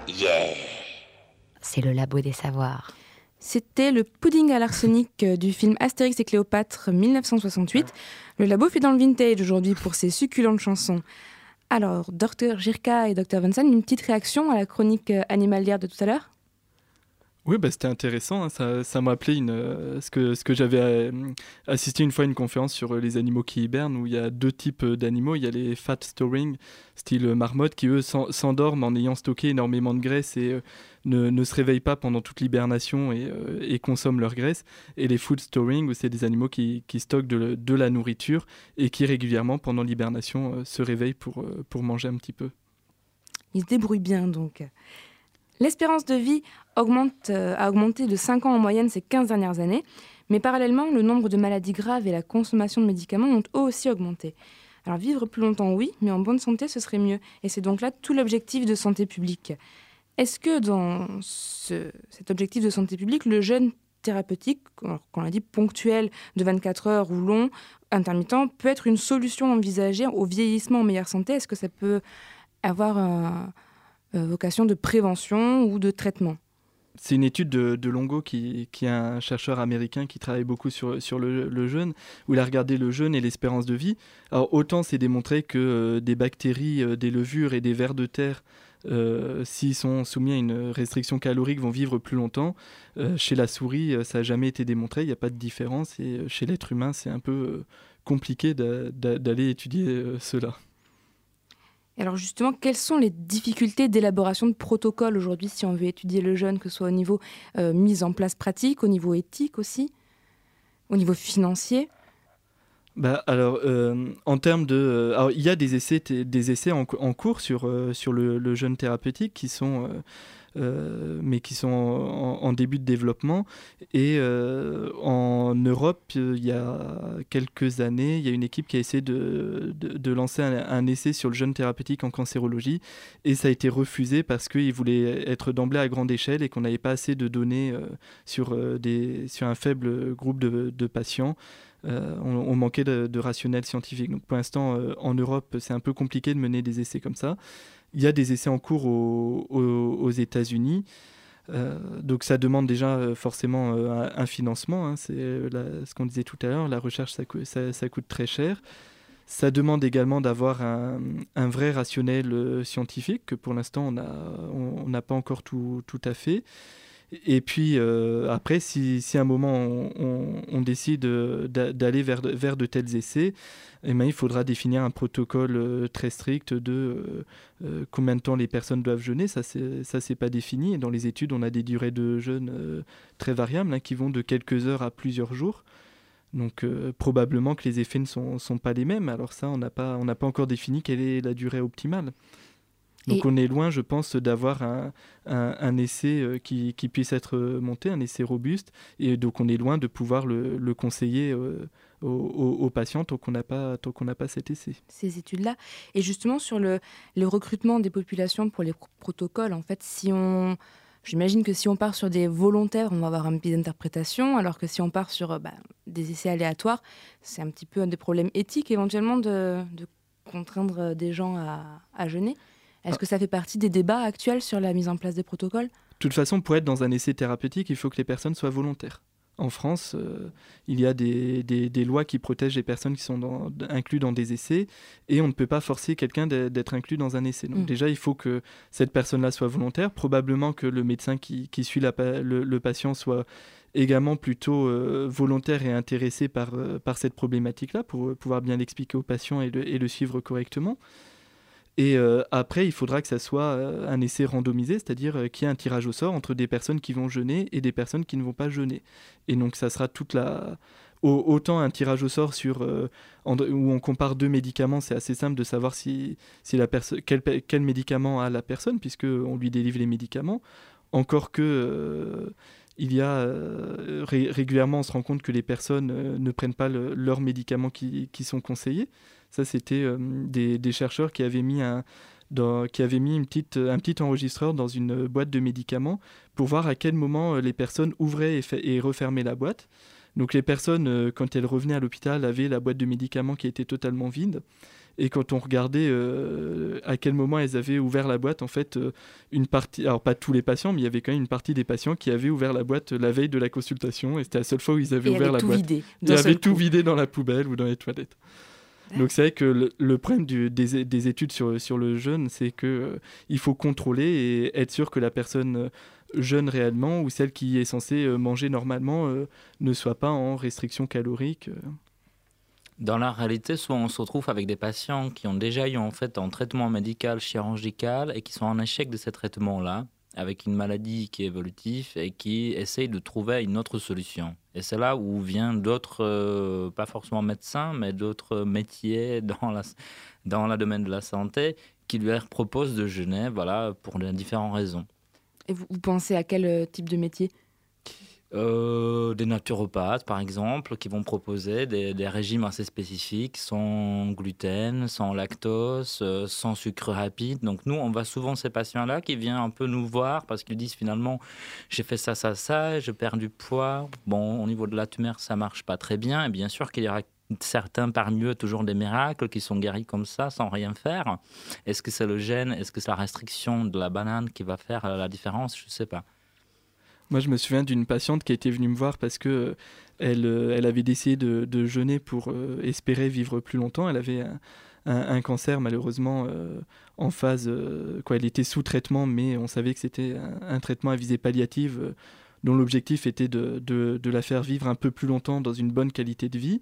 Yeah C'est le labo des savoirs. C'était le pudding à l'arsenic du film Astérix et Cléopâtre 1968. Le labo fait dans le vintage aujourd'hui pour ses succulentes chansons. Alors, Dr Jirka et Dr Vincent, une petite réaction à la chronique animalière de tout à l'heure? Oui, bah, c'était intéressant. hein. Ça, ça m'a rappelé une, euh, ce que, ce que j'avais euh, assisté une fois à une conférence sur euh, les animaux qui hibernent, où il y a deux types d'animaux. Il y a les fat storing, style marmotte, qui eux s'en- s'endorment en ayant stocké énormément de graisse et ne, ne se réveillent pas pendant toute l'hibernation et, et consomment leur graisse. Et les food storing, où c'est des animaux qui, qui stockent de, de la nourriture et qui régulièrement, pendant l'hibernation, se réveillent pour, pour manger un petit peu. Ils se débrouillent bien donc. L'espérance de vie euh, a augmenté de 5 ans en moyenne ces 15 dernières années, mais parallèlement, le nombre de maladies graves et la consommation de médicaments ont aussi augmenté. Alors vivre plus longtemps, oui, mais en bonne santé, ce serait mieux. Et c'est donc là tout l'objectif de santé publique. Est-ce que dans ce- cet objectif de santé publique, le jeûne thérapeutique, qu'on a dit ponctuel de 24 heures ou long, intermittent, peut être une solution envisagée au vieillissement en meilleure santé? Est-ce que ça peut avoir vocation de prévention ou de traitement C'est une étude de, Longo, qui, est un chercheur américain qui travaille beaucoup sur, le, jeûne, où il a regardé le jeûne et l'espérance de vie. Autant c'est démontré que euh, des bactéries, euh, des levures et des vers de terre, euh, s'ils sont soumis à une restriction calorique, vont vivre plus longtemps. Euh, chez la souris, euh, ça n'a jamais été démontré, il n'y a pas de différence. Et euh, chez l'être humain, c'est un peu euh, compliqué d'a- d'a- d'aller étudier euh, cela. Alors justement, quelles sont les difficultés d'élaboration de protocoles aujourd'hui si on veut étudier le jeûne, que ce soit au niveau euh, mise en place pratique, au niveau éthique aussi, au niveau financier? Bah, alors, euh, en termes de. euh, alors, il y a des essais, des essais en, cou- en cours sur, sur le, le jeûne thérapeutique qui sont. Euh, mais qui sont en, début de développement. Et euh, en Europe, il y a quelques années, il y a une équipe qui a essayé de, lancer un, essai sur le jeûne thérapeutique en cancérologie. Et ça a été refusé parce qu'ils voulaient être d'emblée à grande échelle et qu'on n'avait pas assez de données euh, sur, un faible groupe de, patients. On, manquait de, de rationnel scientifique. Donc pour l'instant, en Europe, c'est un peu compliqué de mener des essais comme ça. Il y a des essais en cours au- au- aux États-Unis. Euh, donc ça demande déjà euh, forcément euh, un, financement. hein. C'est ce qu'on disait tout à l'heure. La recherche, ça, coûte très cher. Ça demande également d'avoir un, vrai rationnel scientifique que pour l'instant on n'a on, pas encore tout à fait. Et puis euh, après, si, à un moment on, décide euh, d'a- d'aller vers, de- tels essais, eh ben, il faudra définir un protocole euh, très strict de combien de temps les personnes doivent jeûner. Ça, ça, c'est pas défini. Dans les études, on a des durées de jeûne très variables hein, qui vont de quelques heures à plusieurs jours. Donc probablement que les effets ne sont, pas les mêmes. Alors ça, on n'a pas encore défini quelle est la durée optimale. Donc Et- on est loin, je pense, d'avoir un, un- un essai euh, qui, qui puisse être euh, monté, un essai robuste. Et donc on est loin de pouvoir le, le conseiller euh, aux, patients tant qu'on n'a pas, tant qu'on n'a pas cet essai. ces études-là. Et justement, sur le, le recrutement des populations pour les pro- protocoles, en fait, si on. J'imagine que si on part sur des volontaires, on va avoir un biais d'interprétation, alors que si on part sur bah, des essais aléatoires, c'est un petit peu un des problèmes éthiques éventuellement de, de contraindre des gens à, à jeûner. Est-ce que ça fait partie des débats actuels sur la mise en place des protocoles? De toute façon, pour être dans un essai thérapeutique, il faut que les personnes soient volontaires. En France, euh, il y a des, des- des lois qui protègent les personnes qui sont dans- incluses dans des essais et on ne peut pas forcer quelqu'un d'être inclus dans un essai. Donc Mm. déjà, il faut que cette personne-là soit volontaire. Probablement que le médecin qui, qui suit la le, le patient soit également plutôt euh, volontaire et intéressé par, euh, par cette problématique-là pour pouvoir bien l'expliquer au patient et le, et le suivre correctement. Et euh, après, il faudra que ça soit euh, un essai randomisé, c'est-à-dire euh, qu'il y ait un tirage au sort entre des personnes qui vont jeûner et des personnes qui ne vont pas jeûner. Et donc, ça sera toute la. au- Autant un tirage au sort sur, où on compare deux médicaments, c'est assez simple de savoir si, la quel, quel médicament a la personne, puisqu'on lui délivre les médicaments. Encore que. il y a ré- régulièrement, on se rend compte que les personnes ne prennent pas le- leurs médicaments qui sont conseillés. Ça, c'était euh, des, des chercheurs qui avaient mis un, dans- qui avaient mis une petite, un petit enregistreur dans une boîte de médicaments pour voir à quel moment euh, les personnes ouvraient et, fa- et refermaient la boîte. Donc les personnes, euh, quand elles revenaient à l'hôpital, avaient la boîte de médicaments qui était totalement vide. Et quand on regardait euh, à quel moment elles avaient ouvert la boîte, en fait, une partie, alors pas tous les patients, mais il y avait quand même une partie des patients qui avaient ouvert la boîte la veille de la consultation, et c'était la seule fois où ils avaient Et ouvert la tout boîte. vidé. Ils avaient tout vidé dans la poubelle ou dans les toilettes. Donc c'est vrai que le, le problème des, des études sur, le jeûne, c'est que euh, faut contrôler et être sûr que la personne euh, jeûne réellement ou celle qui est censée euh, manger normalement ne soit pas en restriction calorique. Dans la réalité, souvent on se retrouve avec des patients qui ont déjà eu en fait un traitement médical, chirurgical et qui sont en échec de ce traitement-là, avec une maladie qui est évolutive et qui essayent de trouver une autre solution. Et c'est là où vient d'autres, euh, pas forcément médecins, mais d'autres métiers *laughs* dans la, dans le domaine de la santé qui leur proposent de jeûner, voilà, pour différentes raisons. Et vous, vous pensez à quel euh, type de métier? Euh, des naturopathes, par exemple, qui vont proposer des, régimes assez spécifiques, sans gluten, sans lactose, euh, sans sucre rapide. Donc nous, on voit souvent ces patients-là qui viennent un peu nous voir parce qu'ils disent finalement, j'ai fait ça, ça, ça, je perds du poids. Bon, au niveau de la tumeur, ça marche pas très bien. Et bien sûr qu'il y aura certains parmi eux toujours des miracles qui sont guéris comme ça sans rien faire. Est-ce que c'est le gène? Est-ce que c'est la restriction de la banane qui va faire euh, la différence? Je ne sais pas. Moi, je me souviens d'une patiente qui était venue me voir parce que euh, elle, euh, elle avait décidé de, de jeûner pour euh, espérer vivre plus longtemps. Elle avait un, un- cancer, malheureusement, en phase. quoi, elle était sous traitement, mais on savait que c'était un, traitement à visée palliative dont l'objectif était de, de- de la faire vivre un peu plus longtemps dans une bonne qualité de vie.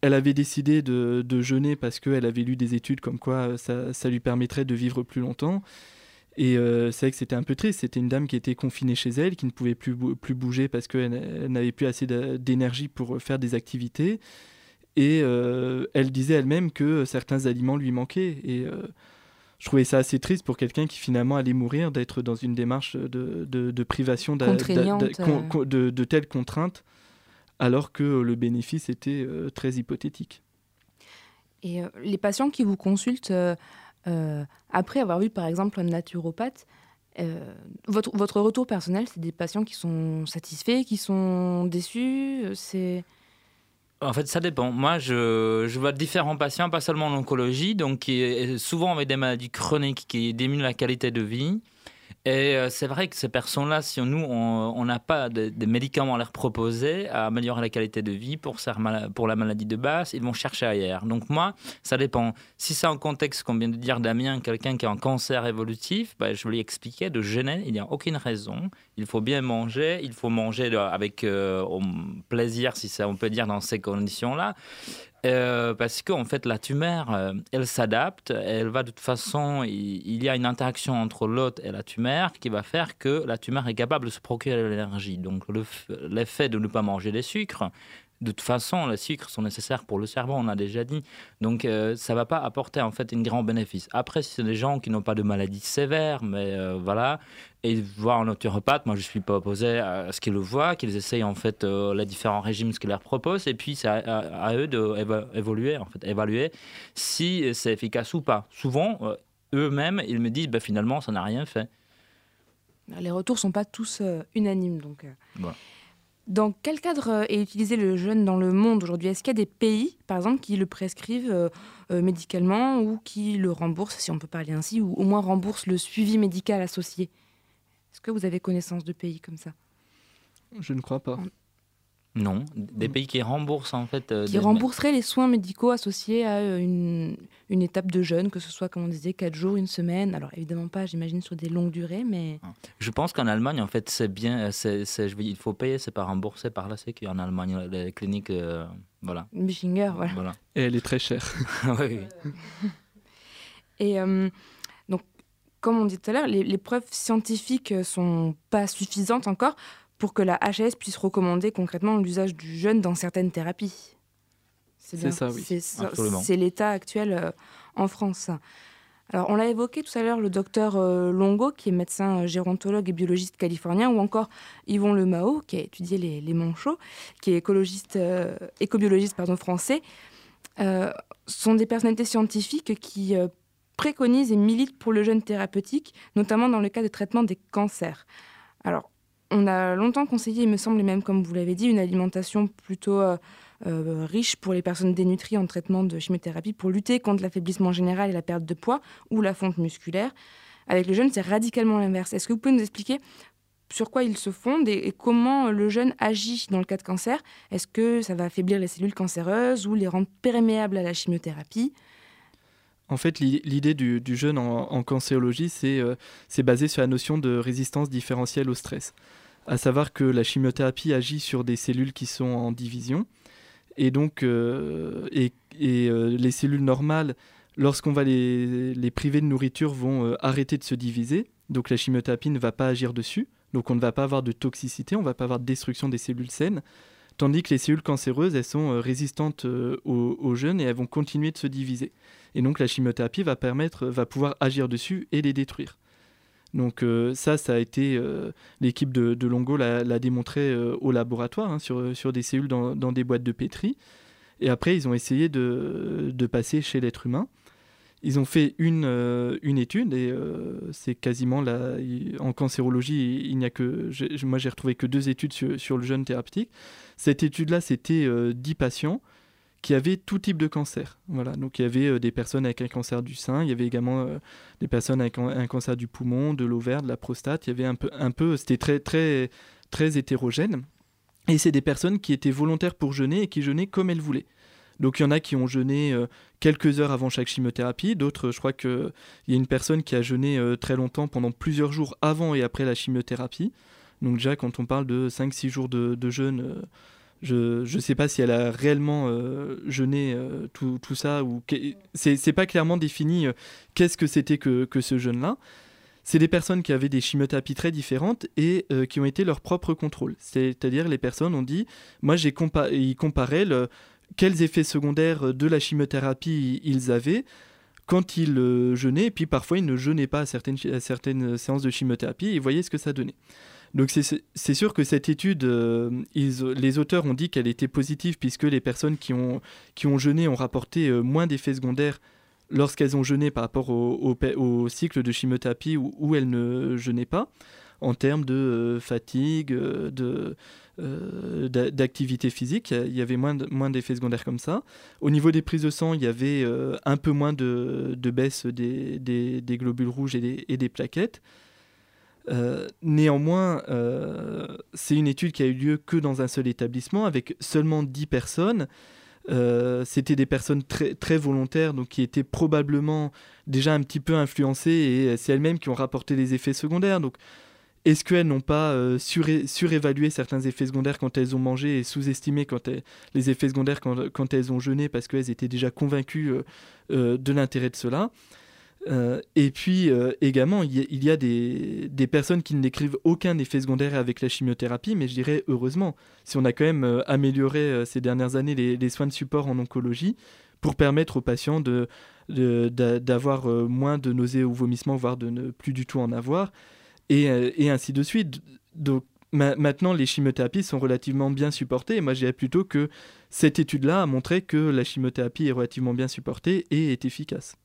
Elle avait décidé de, jeûner parce qu'elle avait lu des études comme quoi ça, ça lui permettrait de vivre plus longtemps. Et euh, c'est vrai que c'était un peu triste. C'était une dame qui était confinée chez elle, qui ne pouvait plus, bou- plus bouger parce qu'elle elle n'avait plus assez d'énergie pour faire des activités. Et euh, elle disait elle-même que certains aliments lui manquaient. Et euh, je trouvais ça assez triste pour quelqu'un qui finalement allait mourir d'être dans une démarche de, de- de privation de, de telles contraintes, alors que le bénéfice était très hypothétique. Et les patients qui vous consultent euh, après avoir vu par exemple un naturopathe, euh, votre, votre retour personnel, c'est des patients qui sont satisfaits, qui sont déçus euh, C'est En fait, ça dépend. Moi, je, vois différents patients, pas seulement en oncologie, donc qui est souvent avec des maladies chroniques qui diminuent la qualité de vie. Et euh, c'est vrai que ces personnes-là, si nous, on n'a pas de, de médicaments à leur proposer à améliorer la qualité de vie pour, la maladie de base, ils vont chercher ailleurs. Donc moi, ça dépend. Si c'est un contexte, comme vient de dire Damien, quelqu'un qui a un cancer évolutif, ben, je lui expliquer de gêner, il n'y a aucune raison. Il faut bien manger, il faut manger de- avec euh, plaisir, si on peut dire, dans ces conditions-là. Euh, parce qu'en fait, la tumeur, euh, elle s'adapte. Elle va de toute façon, il, y a une interaction entre l'hôte et la tumeur qui va faire que la tumeur est capable de se procurer l'énergie. Donc, l'effet de ne pas manger des sucres, de toute façon, les sucres sont nécessaires pour le cerveau, on a déjà dit. Donc, euh, ça va pas apporter en fait un grand bénéfice. Après, si c'est des gens qui n'ont pas de maladie sévère, mais euh, voilà, et voir un naturopathe, moi je suis pas opposé à ce qu'ils le voient, qu'ils essayent en fait euh, les différents régimes, ce qu'ils leur proposent, et puis c'est à, à- à eux d'évoluer, en fait, évaluer si c'est efficace ou pas. Souvent, eux-mêmes, ils me disent, bah, finalement, ça n'a rien fait. les retours sont pas tous unanimes. Donc. Voilà. Dans quel cadre euh, est utilisé le jeûne dans le monde aujourd'hui? Est-ce qu'il y a des pays, par exemple, qui le prescrivent euh, euh, médicalement ou qui le remboursent, si on peut parler ainsi, ou au moins remboursent le suivi médical associé? Est-ce que vous avez connaissance de pays comme ça? Je ne crois pas. Non, des pays qui remboursent en fait. euh, Qui des- rembourseraient les soins médicaux associés à euh, une, une étape de jeûne, que ce soit, comme on disait, 4 jours, une semaine Alors évidemment pas, j'imagine, sur des longues durées, mais... Je pense qu'en Allemagne, en fait, c'est bien. c'est c'est- je veux dire, il faut payer, c'est pas remboursé par la Sécu en Allemagne, les cliniques. euh, voilà. Bichinger, voilà. voilà. Et elle est très chère. *laughs* oui, oui. *laughs* Et euh, donc, comme on dit tout à l'heure, les, les preuves scientifiques sont pas suffisantes encore pour que la HAS puisse recommander concrètement l'usage du jeûne dans certaines thérapies. C'est ça, oui. C'est l'état actuel euh, en France. Alors, on l'a évoqué tout à l'heure, le docteur euh, Longo, qui est médecin euh, gérontologue et biologiste californien, ou encore Yvon Lemao, qui a étudié les, les manchots, qui est écologiste, écobiologiste pardon, français, sont des personnalités scientifiques qui préconisent et militent pour le jeûne thérapeutique, notamment dans le cas de traitement des cancers. Alors, on a longtemps conseillé, il me semble, et même comme vous l'avez dit, une alimentation plutôt euh, euh, riche pour les personnes dénutries en traitement de chimiothérapie pour lutter contre l'affaiblissement général et la perte de poids ou la fonte musculaire. Avec le jeûne, c'est radicalement l'inverse. Est-ce que vous pouvez nous expliquer sur quoi il se fonde et, et comment le jeûne agit dans le cas de cancer? Est-ce que ça va affaiblir les cellules cancéreuses ou les rendre perméables à la chimiothérapie? En fait, l'i- l'idée du, du jeûne en, cancérologie, c'est euh, basé sur la notion de résistance différentielle au stress. À savoir que la chimiothérapie agit sur des cellules qui sont en division. Et donc, euh, et, euh, les cellules normales, lorsqu'on va les, les priver de nourriture, vont euh, arrêter de se diviser. Donc la chimiothérapie ne va pas agir dessus. Donc on ne va pas avoir de toxicité, on ne va pas avoir de destruction des cellules saines. Tandis que les cellules cancéreuses, elles sont résistantes au, au jeûne et elles vont continuer de se diviser. Et donc la chimiothérapie va permettre, va pouvoir agir dessus et les détruire. Donc euh, ça, ça a été euh, l'équipe de, Longo l'a démontré euh, au laboratoire hein, sur, sur des cellules dans, des boîtes de pétri. Et après, ils ont essayé de, de passer chez l'être humain. Ils ont fait une, une étude et c'est quasiment la, en cancérologie, il n'y a que moi j'ai retrouvé que deux études sur, sur le jeûne thérapeutique. Cette étude-là, c'était euh, 10 patients qui avaient tout type de cancer. Voilà, donc il y avait euh, des personnes avec un cancer du sein, il y avait également euh, des personnes avec un, cancer du poumon, de l'ovaire, de la prostate. Il y avait un peu, un peu, c'était très très très hétérogène. Et c'est des personnes qui étaient volontaires pour jeûner et qui jeûnaient comme elles voulaient. Donc il y en a qui ont jeûné euh, quelques heures avant chaque chimiothérapie, d'autres, je crois qu'il y a une personne qui a jeûné très longtemps pendant plusieurs jours avant et après la chimiothérapie. Donc déjà quand on parle de 5-6 jours de, de jeûne, je ne sais pas si elle a réellement euh, jeûné euh, tout, tout ça, ou c'est pas clairement défini euh, qu'est-ce que c'était que, ce jeûne-là. C'est des personnes qui avaient des chimiothérapies très différentes et qui ont été leur propre contrôle. C'est-à-dire les personnes ont dit, moi j'ai compa ils comparaient quels effets secondaires de la chimiothérapie ils avaient quand ils jeûnaient, et puis parfois ils ne jeûnaient pas à certaines, à certaines séances de chimiothérapie, et voyaient ce que ça donnait. Donc c'est- sûr que cette étude, euh, les auteurs ont dit qu'elle était positive puisque les personnes qui ont, jeûné ont rapporté euh, moins d'effets secondaires lorsqu'elles ont jeûné par rapport au, cycle de chimiothérapie où, elles ne jeûnaient pas, en termes de euh, fatigue, d'activité physique. Il y avait moins, de- moins d'effets secondaires comme ça. Au niveau des prises de sang, il y avait un peu moins de, baisse des, globules rouges et des plaquettes. Euh, néanmoins, euh, c'est une étude qui a eu lieu que dans un seul établissement avec seulement 10 personnes. Euh, C'était des personnes très, très volontaires, donc qui étaient probablement déjà un petit peu influencées et c'est elles-mêmes qui ont rapporté les effets secondaires. Donc, est-ce qu'elles n'ont pas suré- surévalué certains effets secondaires quand elles ont mangé et sous-estimé les effets secondaires quand, quand elles ont jeûné parce qu'elles étaient déjà convaincues de l'intérêt de cela? Euh, et puis euh, également, il y a, des, personnes qui ne décrivent aucun effet secondaire avec la chimiothérapie, mais je dirais heureusement, si on a quand même euh, amélioré ces dernières années les, soins de support en oncologie pour permettre aux patients d'avoir moins de nausées ou vomissements, voire de ne plus du tout en avoir, et, ainsi de suite. Donc ma- maintenant, les chimiothérapies sont relativement bien supportées, moi je dirais plutôt que cette étude-là a montré que la chimiothérapie est relativement bien supportée et est efficace.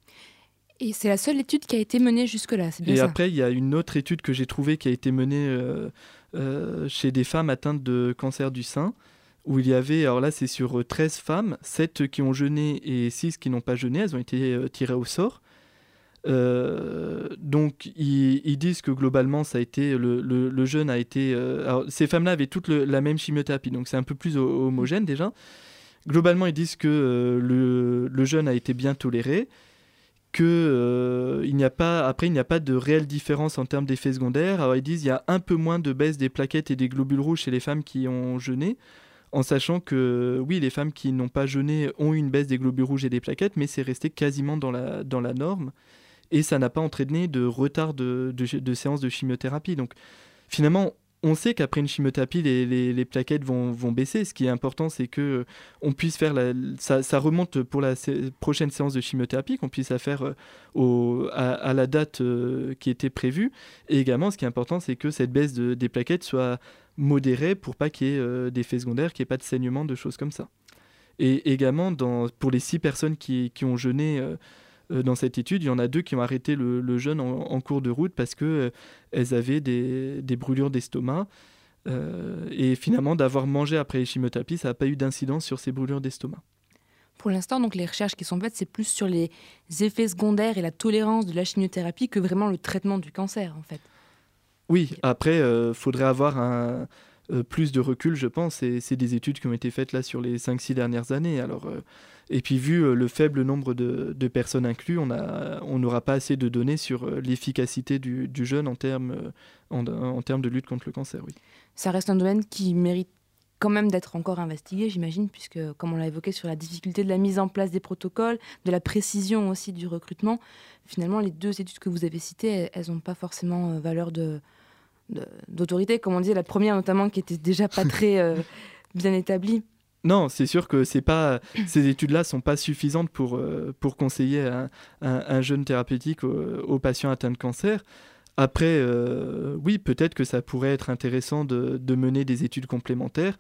Et c'est la seule étude qui a été menée jusque-là, Et ça. après, il y a une autre étude que j'ai trouvée qui a été menée euh, euh, chez des femmes atteintes de cancer du sein, où il y avait, alors là c'est sur euh, 13 femmes, 7 qui ont jeûné et 6 qui n'ont pas jeûné, elles ont été euh, tirées au sort. Euh, donc ils, ils disent que globalement ça a été le, le, le jeûne a été euh, alors, ces femmes-là avaient toutes le- la même chimiothérapie donc c'est un peu plus ho- homogène déjà. Globalement ils disent que euh, le, le jeûne a été bien toléré que euh, il n'y a pas après il n'y a pas de réelle différence en termes d'effets secondaires. Alors ils disent il y a un peu moins de baisse des plaquettes et des globules rouges chez les femmes qui ont jeûné, en sachant que oui les femmes qui n'ont pas jeûné ont eu une baisse des globules rouges et des plaquettes, mais c'est resté quasiment dans la dans la norme et ça n'a pas entraîné de retard de, de, de séances de chimiothérapie. Donc finalement on sait qu'après une chimiothérapie, les, plaquettes vont, baisser. Ce qui est important, c'est que euh, puisse faire la, ça, remonte pour la prochaine séance de chimiothérapie, qu'on puisse la faire euh, à, la date euh, qui était prévue. Et également, ce qui est important, c'est que cette baisse de- des plaquettes soit modérée pour pas qu'il y ait d'effets secondaires, qu'il n'y ait pas de saignement, de choses comme ça. Et également, pour les six personnes qui ont jeûné euh, euh, dans cette étude, il y en a deux qui ont arrêté le, le jeûne en, en cours de route parce que euh, avaient des, des brûlures d'estomac. Euh, et finalement, d'avoir mangé après les chimiothérapies, ça n'a pas eu d'incidence sur ces brûlures d'estomac. Pour l'instant, donc les recherches qui sont faites, c'est plus sur les effets secondaires et la tolérance de la chimiothérapie que vraiment le traitement du cancer, en fait. Oui, après, il faudrait avoir un, euh, plus de recul, je pense. Et c'est des études qui ont été faites là sur les 5-6 dernières années. Alors, euh, et puis, vu euh, le faible nombre de, de personnes incluses, on n'aura pas assez de données sur euh, l'efficacité du, du jeûne en termes, euh, en, en termes de lutte contre le cancer. Oui. Ça reste un domaine qui mérite quand même d'être encore investigué, j'imagine, puisque, comme on l'a évoqué, sur la difficulté de la mise en place des protocoles, de la précision aussi du recrutement, finalement, les deux études que vous avez citées, elles n'ont pas forcément valeur de d'autorité, comme on disait, la première notamment qui était déjà pas *laughs* très euh, bien établie. Non, c'est sûr que ces études-là sont pas suffisantes pour, euh, pour conseiller un, un, un jeûne thérapeutique aux, patients atteints de cancer. Après, euh, oui, peut-être que ça pourrait être intéressant de, mener des études complémentaires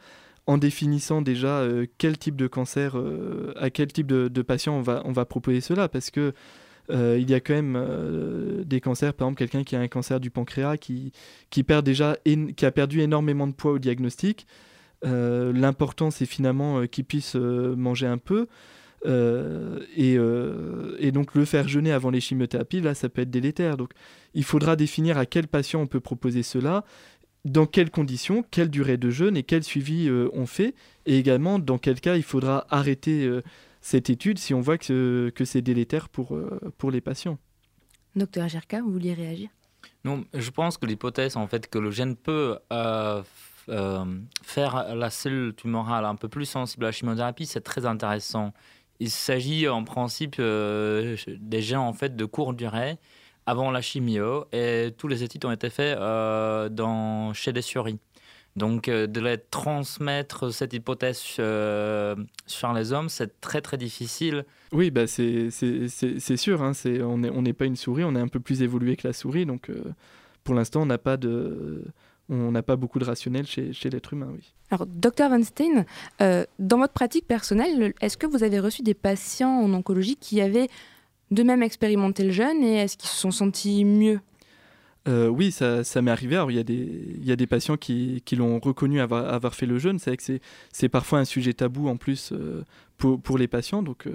en définissant déjà euh, quel type de cancer, à quel type de, patient on va, on va proposer cela, parce que il y a quand même des cancers, par exemple quelqu'un qui a un cancer du pancréas qui, qui, perd déjà qui a perdu énormément de poids au diagnostic. Euh, L'important c'est finalement euh, qu'il puisse euh, manger un peu. Euh, et, euh, et donc le faire jeûner avant les chimiothérapies, là ça peut être délétère. Donc il faudra définir à quel patient on peut proposer cela, dans quelles conditions, quelle durée de jeûne et quel suivi euh, on fait, et également dans quel cas il faudra arrêter euh, cette étude si on voit que, que c'est délétère pour, euh, pour les patients. Docteur Gerka, vous vouliez réagir? Non, je pense que l'hypothèse en fait que le gène peut faire la cellule tumorale un peu plus sensible à la chimiothérapie, c'est très intéressant. Il s'agit en principe euh, des gènes en fait de courte durée avant la chimio et tous les études ont été faits euh, chez des souris. Donc euh, de les transmettre cette hypothèse euh, sur les hommes, c'est très très difficile. Oui, bah c'est sûr, hein, on n'est pas une souris, on est un peu plus évolué que la souris, donc euh, pour l'instant on n'a pas, de, on n'a pas beaucoup de rationnel chez, chez l'être humain, oui. Alors, docteur Van Steen, euh, dans votre pratique personnelle, est-ce que vous avez reçu des patients en oncologie qui avaient de même expérimenté le jeûne et est-ce qu'ils se sont sentis mieux? Euh, oui, ça, ça m'est arrivé. Alors, il y a des, il y a des patients qui, qui l'ont reconnu avoir, avoir fait le jeûne. C'est vrai que c'est, parfois un sujet tabou en plus euh, pour, pour les patients. Donc,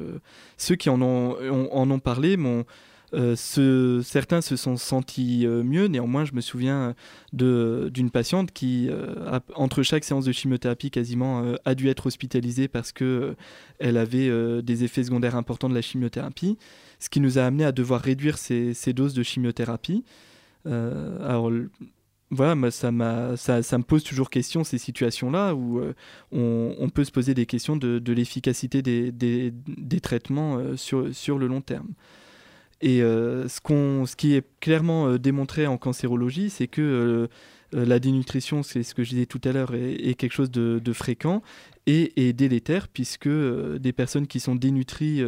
ceux qui en ont, en ont parlé, m'ont, euh, ce- certains se sont sentis euh, mieux. Néanmoins, je me souviens d'une patiente qui, euh, entre chaque séance de chimiothérapie, quasiment a dû être hospitalisée parce que elle avait des effets secondaires importants de la chimiothérapie, ce qui nous a amené à devoir réduire ses doses de chimiothérapie. Alors, voilà, ça, me pose toujours question, ces situations-là, où on, peut se poser des questions de, l'efficacité des, traitements sur le long terme. Et euh, ce, ce qui est clairement euh, démontré en cancérologie, c'est que euh, la dénutrition, c'est ce que je disais tout à l'heure, est, quelque chose de, fréquent et, délétère, puisque des personnes qui sont dénutries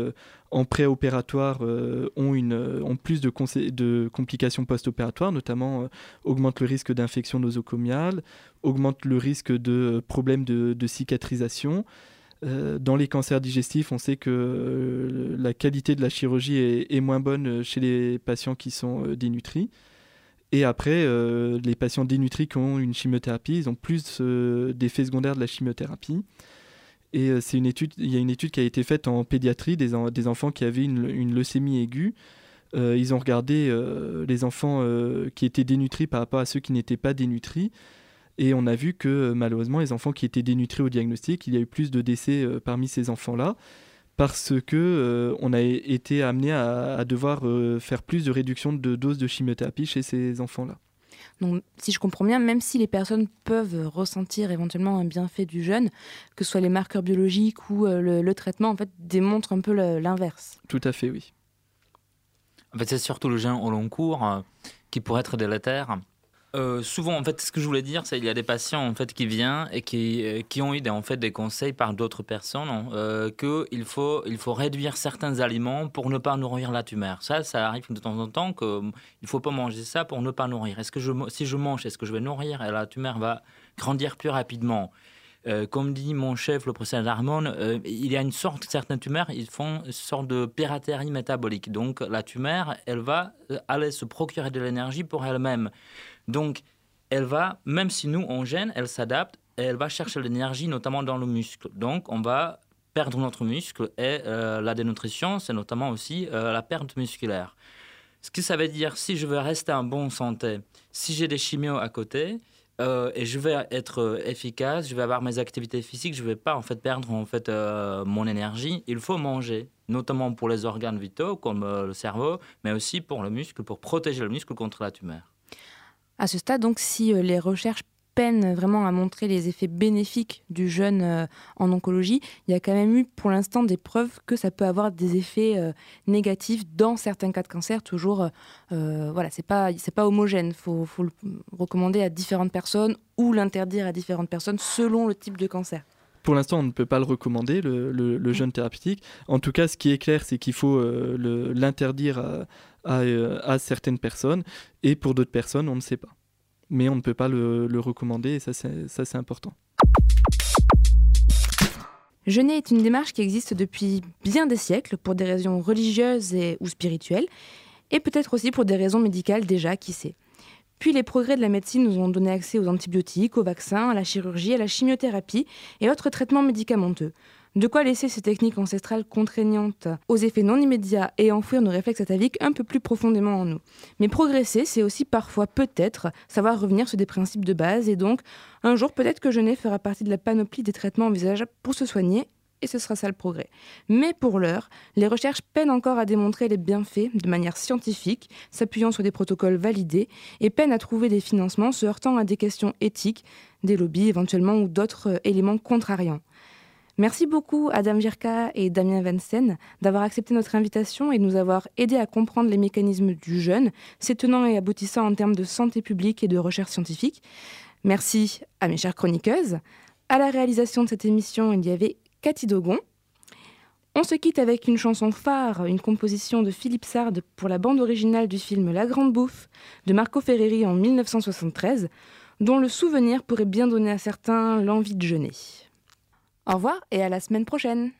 en préopératoire euh, ont, ont plus de, complications post-opératoires, notamment augmentent le risque d'infection nosocomiale, augmentent le risque de problèmes de cicatrisation. Euh, dans les cancers digestifs, on sait que euh, la qualité de la chirurgie est, moins bonne euh, chez les patients qui sont dénutris. Et après, les patients dénutris qui ont une chimiothérapie, ils ont plus d'effets secondaires de la chimiothérapie. Et c'est une étude, il y a une étude qui a été faite en pédiatrie des, en- des enfants qui avaient une, leucémie aiguë. Ils ont regardé les enfants qui étaient dénutris par rapport à ceux qui n'étaient pas dénutris. Et on a vu que euh, malheureusement, les enfants qui étaient dénutris au diagnostic, il y a eu plus de décès euh, parmi ces enfants-là parce que euh, on a été amené à, à devoir euh, faire plus de réduction de doses de chimiothérapie chez ces enfants-là. Donc, si je comprends bien, même si les personnes peuvent ressentir éventuellement un bienfait du jeûne, que ce soit les marqueurs biologiques ou euh, le, le traitement, en fait, démontrent un peu l'inverse. Tout à fait, oui. En fait, c'est surtout le gène au long cours euh, qui pourrait être délétère. Euh, souvent, en fait, ce que je voulais dire, c'est qu'il y a des patients en fait qui viennent et qui, euh, qui ont eu des, en fait des conseils par d'autres personnes hein, euh, que il faut il faut réduire certains aliments pour ne pas nourrir la tumeur. Ça, ça arrive de temps en temps que euh, il faut pas manger ça pour ne pas nourrir. Est-ce que je si je mange, est-ce que je vais nourrir et la tumeur va grandir plus rapidement? Euh, comme dit mon chef, le professeur Darmon, euh, il y a une sorte, certaines tumeurs, ils font une sorte de piraterie métabolique. Donc la tumeur, elle va euh, aller se procurer de l'énergie pour elle-même. Donc elle va, même si nous on gêne, elle s'adapte et elle va chercher l'énergie, notamment dans le muscle. Donc on va perdre notre muscle et la dénutrition, c'est notamment aussi la perte musculaire. Ce que ça veut dire, si je veux rester en bonne santé, si j'ai des chimios à côté, euh, et je vais être euh, efficace, je vais avoir mes activités physiques, je ne vais pas en fait perdre en fait euh, mon énergie. Il faut manger, notamment pour les organes vitaux comme le cerveau, mais aussi pour le muscle, pour protéger le muscle contre la tumeur. À ce stade, donc, si les recherches peinent vraiment à montrer les effets bénéfiques du jeûne euh, en oncologie, il y a quand même eu pour l'instant des preuves que ça peut avoir des effets euh, négatifs dans certains cas de cancer. Toujours, euh, voilà, c'est pas c'est pas homogène. Faut, faut le recommander à différentes personnes ou l'interdire à différentes personnes selon le type de cancer. pour l'instant, on ne peut pas le recommander, le, jeûne thérapeutique. En tout cas, ce qui est clair, c'est qu'il faut l'interdire à certaines personnes, et pour d'autres personnes, on ne sait pas. Mais on ne peut pas le, recommander, et ça, c'est important. Jeûner est une démarche qui existe depuis bien des siècles pour des raisons religieuses ou spirituelles, et peut-être aussi pour des raisons médicales déjà, qui sait. Puis les progrès de la médecine nous ont donné accès aux antibiotiques, aux vaccins, à la chirurgie, à la chimiothérapie et autres traitements médicamenteux. De quoi laisser ces techniques ancestrales contraignantes aux effets non immédiats et enfouir nos réflexes ataviques un peu plus profondément en nous. Mais progresser, c'est aussi parfois peut-être savoir revenir sur des principes de base et donc un jour peut-être que jeûner fera partie de la panoplie des traitements envisageables pour se soigner et ce sera ça le progrès. Mais pour l'heure, les recherches peinent encore à démontrer les bienfaits de manière scientifique, s'appuyant sur des protocoles validés, et peinent à trouver des financements se heurtant à des questions éthiques, des lobbies éventuellement ou d'autres euh, éléments contrariants. Merci beaucoup à Dame Jirka et Damien Vansen d'avoir accepté notre invitation et de nous avoir aidé à comprendre les mécanismes du jeûne, ses tenants et aboutissants en termes de santé publique et de recherche scientifique. Merci à mes chères chroniqueuses. À la réalisation de cette émission, il y avait Cathy Dogon. On se quitte avec une chanson phare, une composition de Philippe Sard pour la bande originale du film La Grande Bouffe de Marco Ferreri en 1973, dont le souvenir pourrait bien donner à certains l'envie de jeûner. Au revoir et à la semaine prochaine.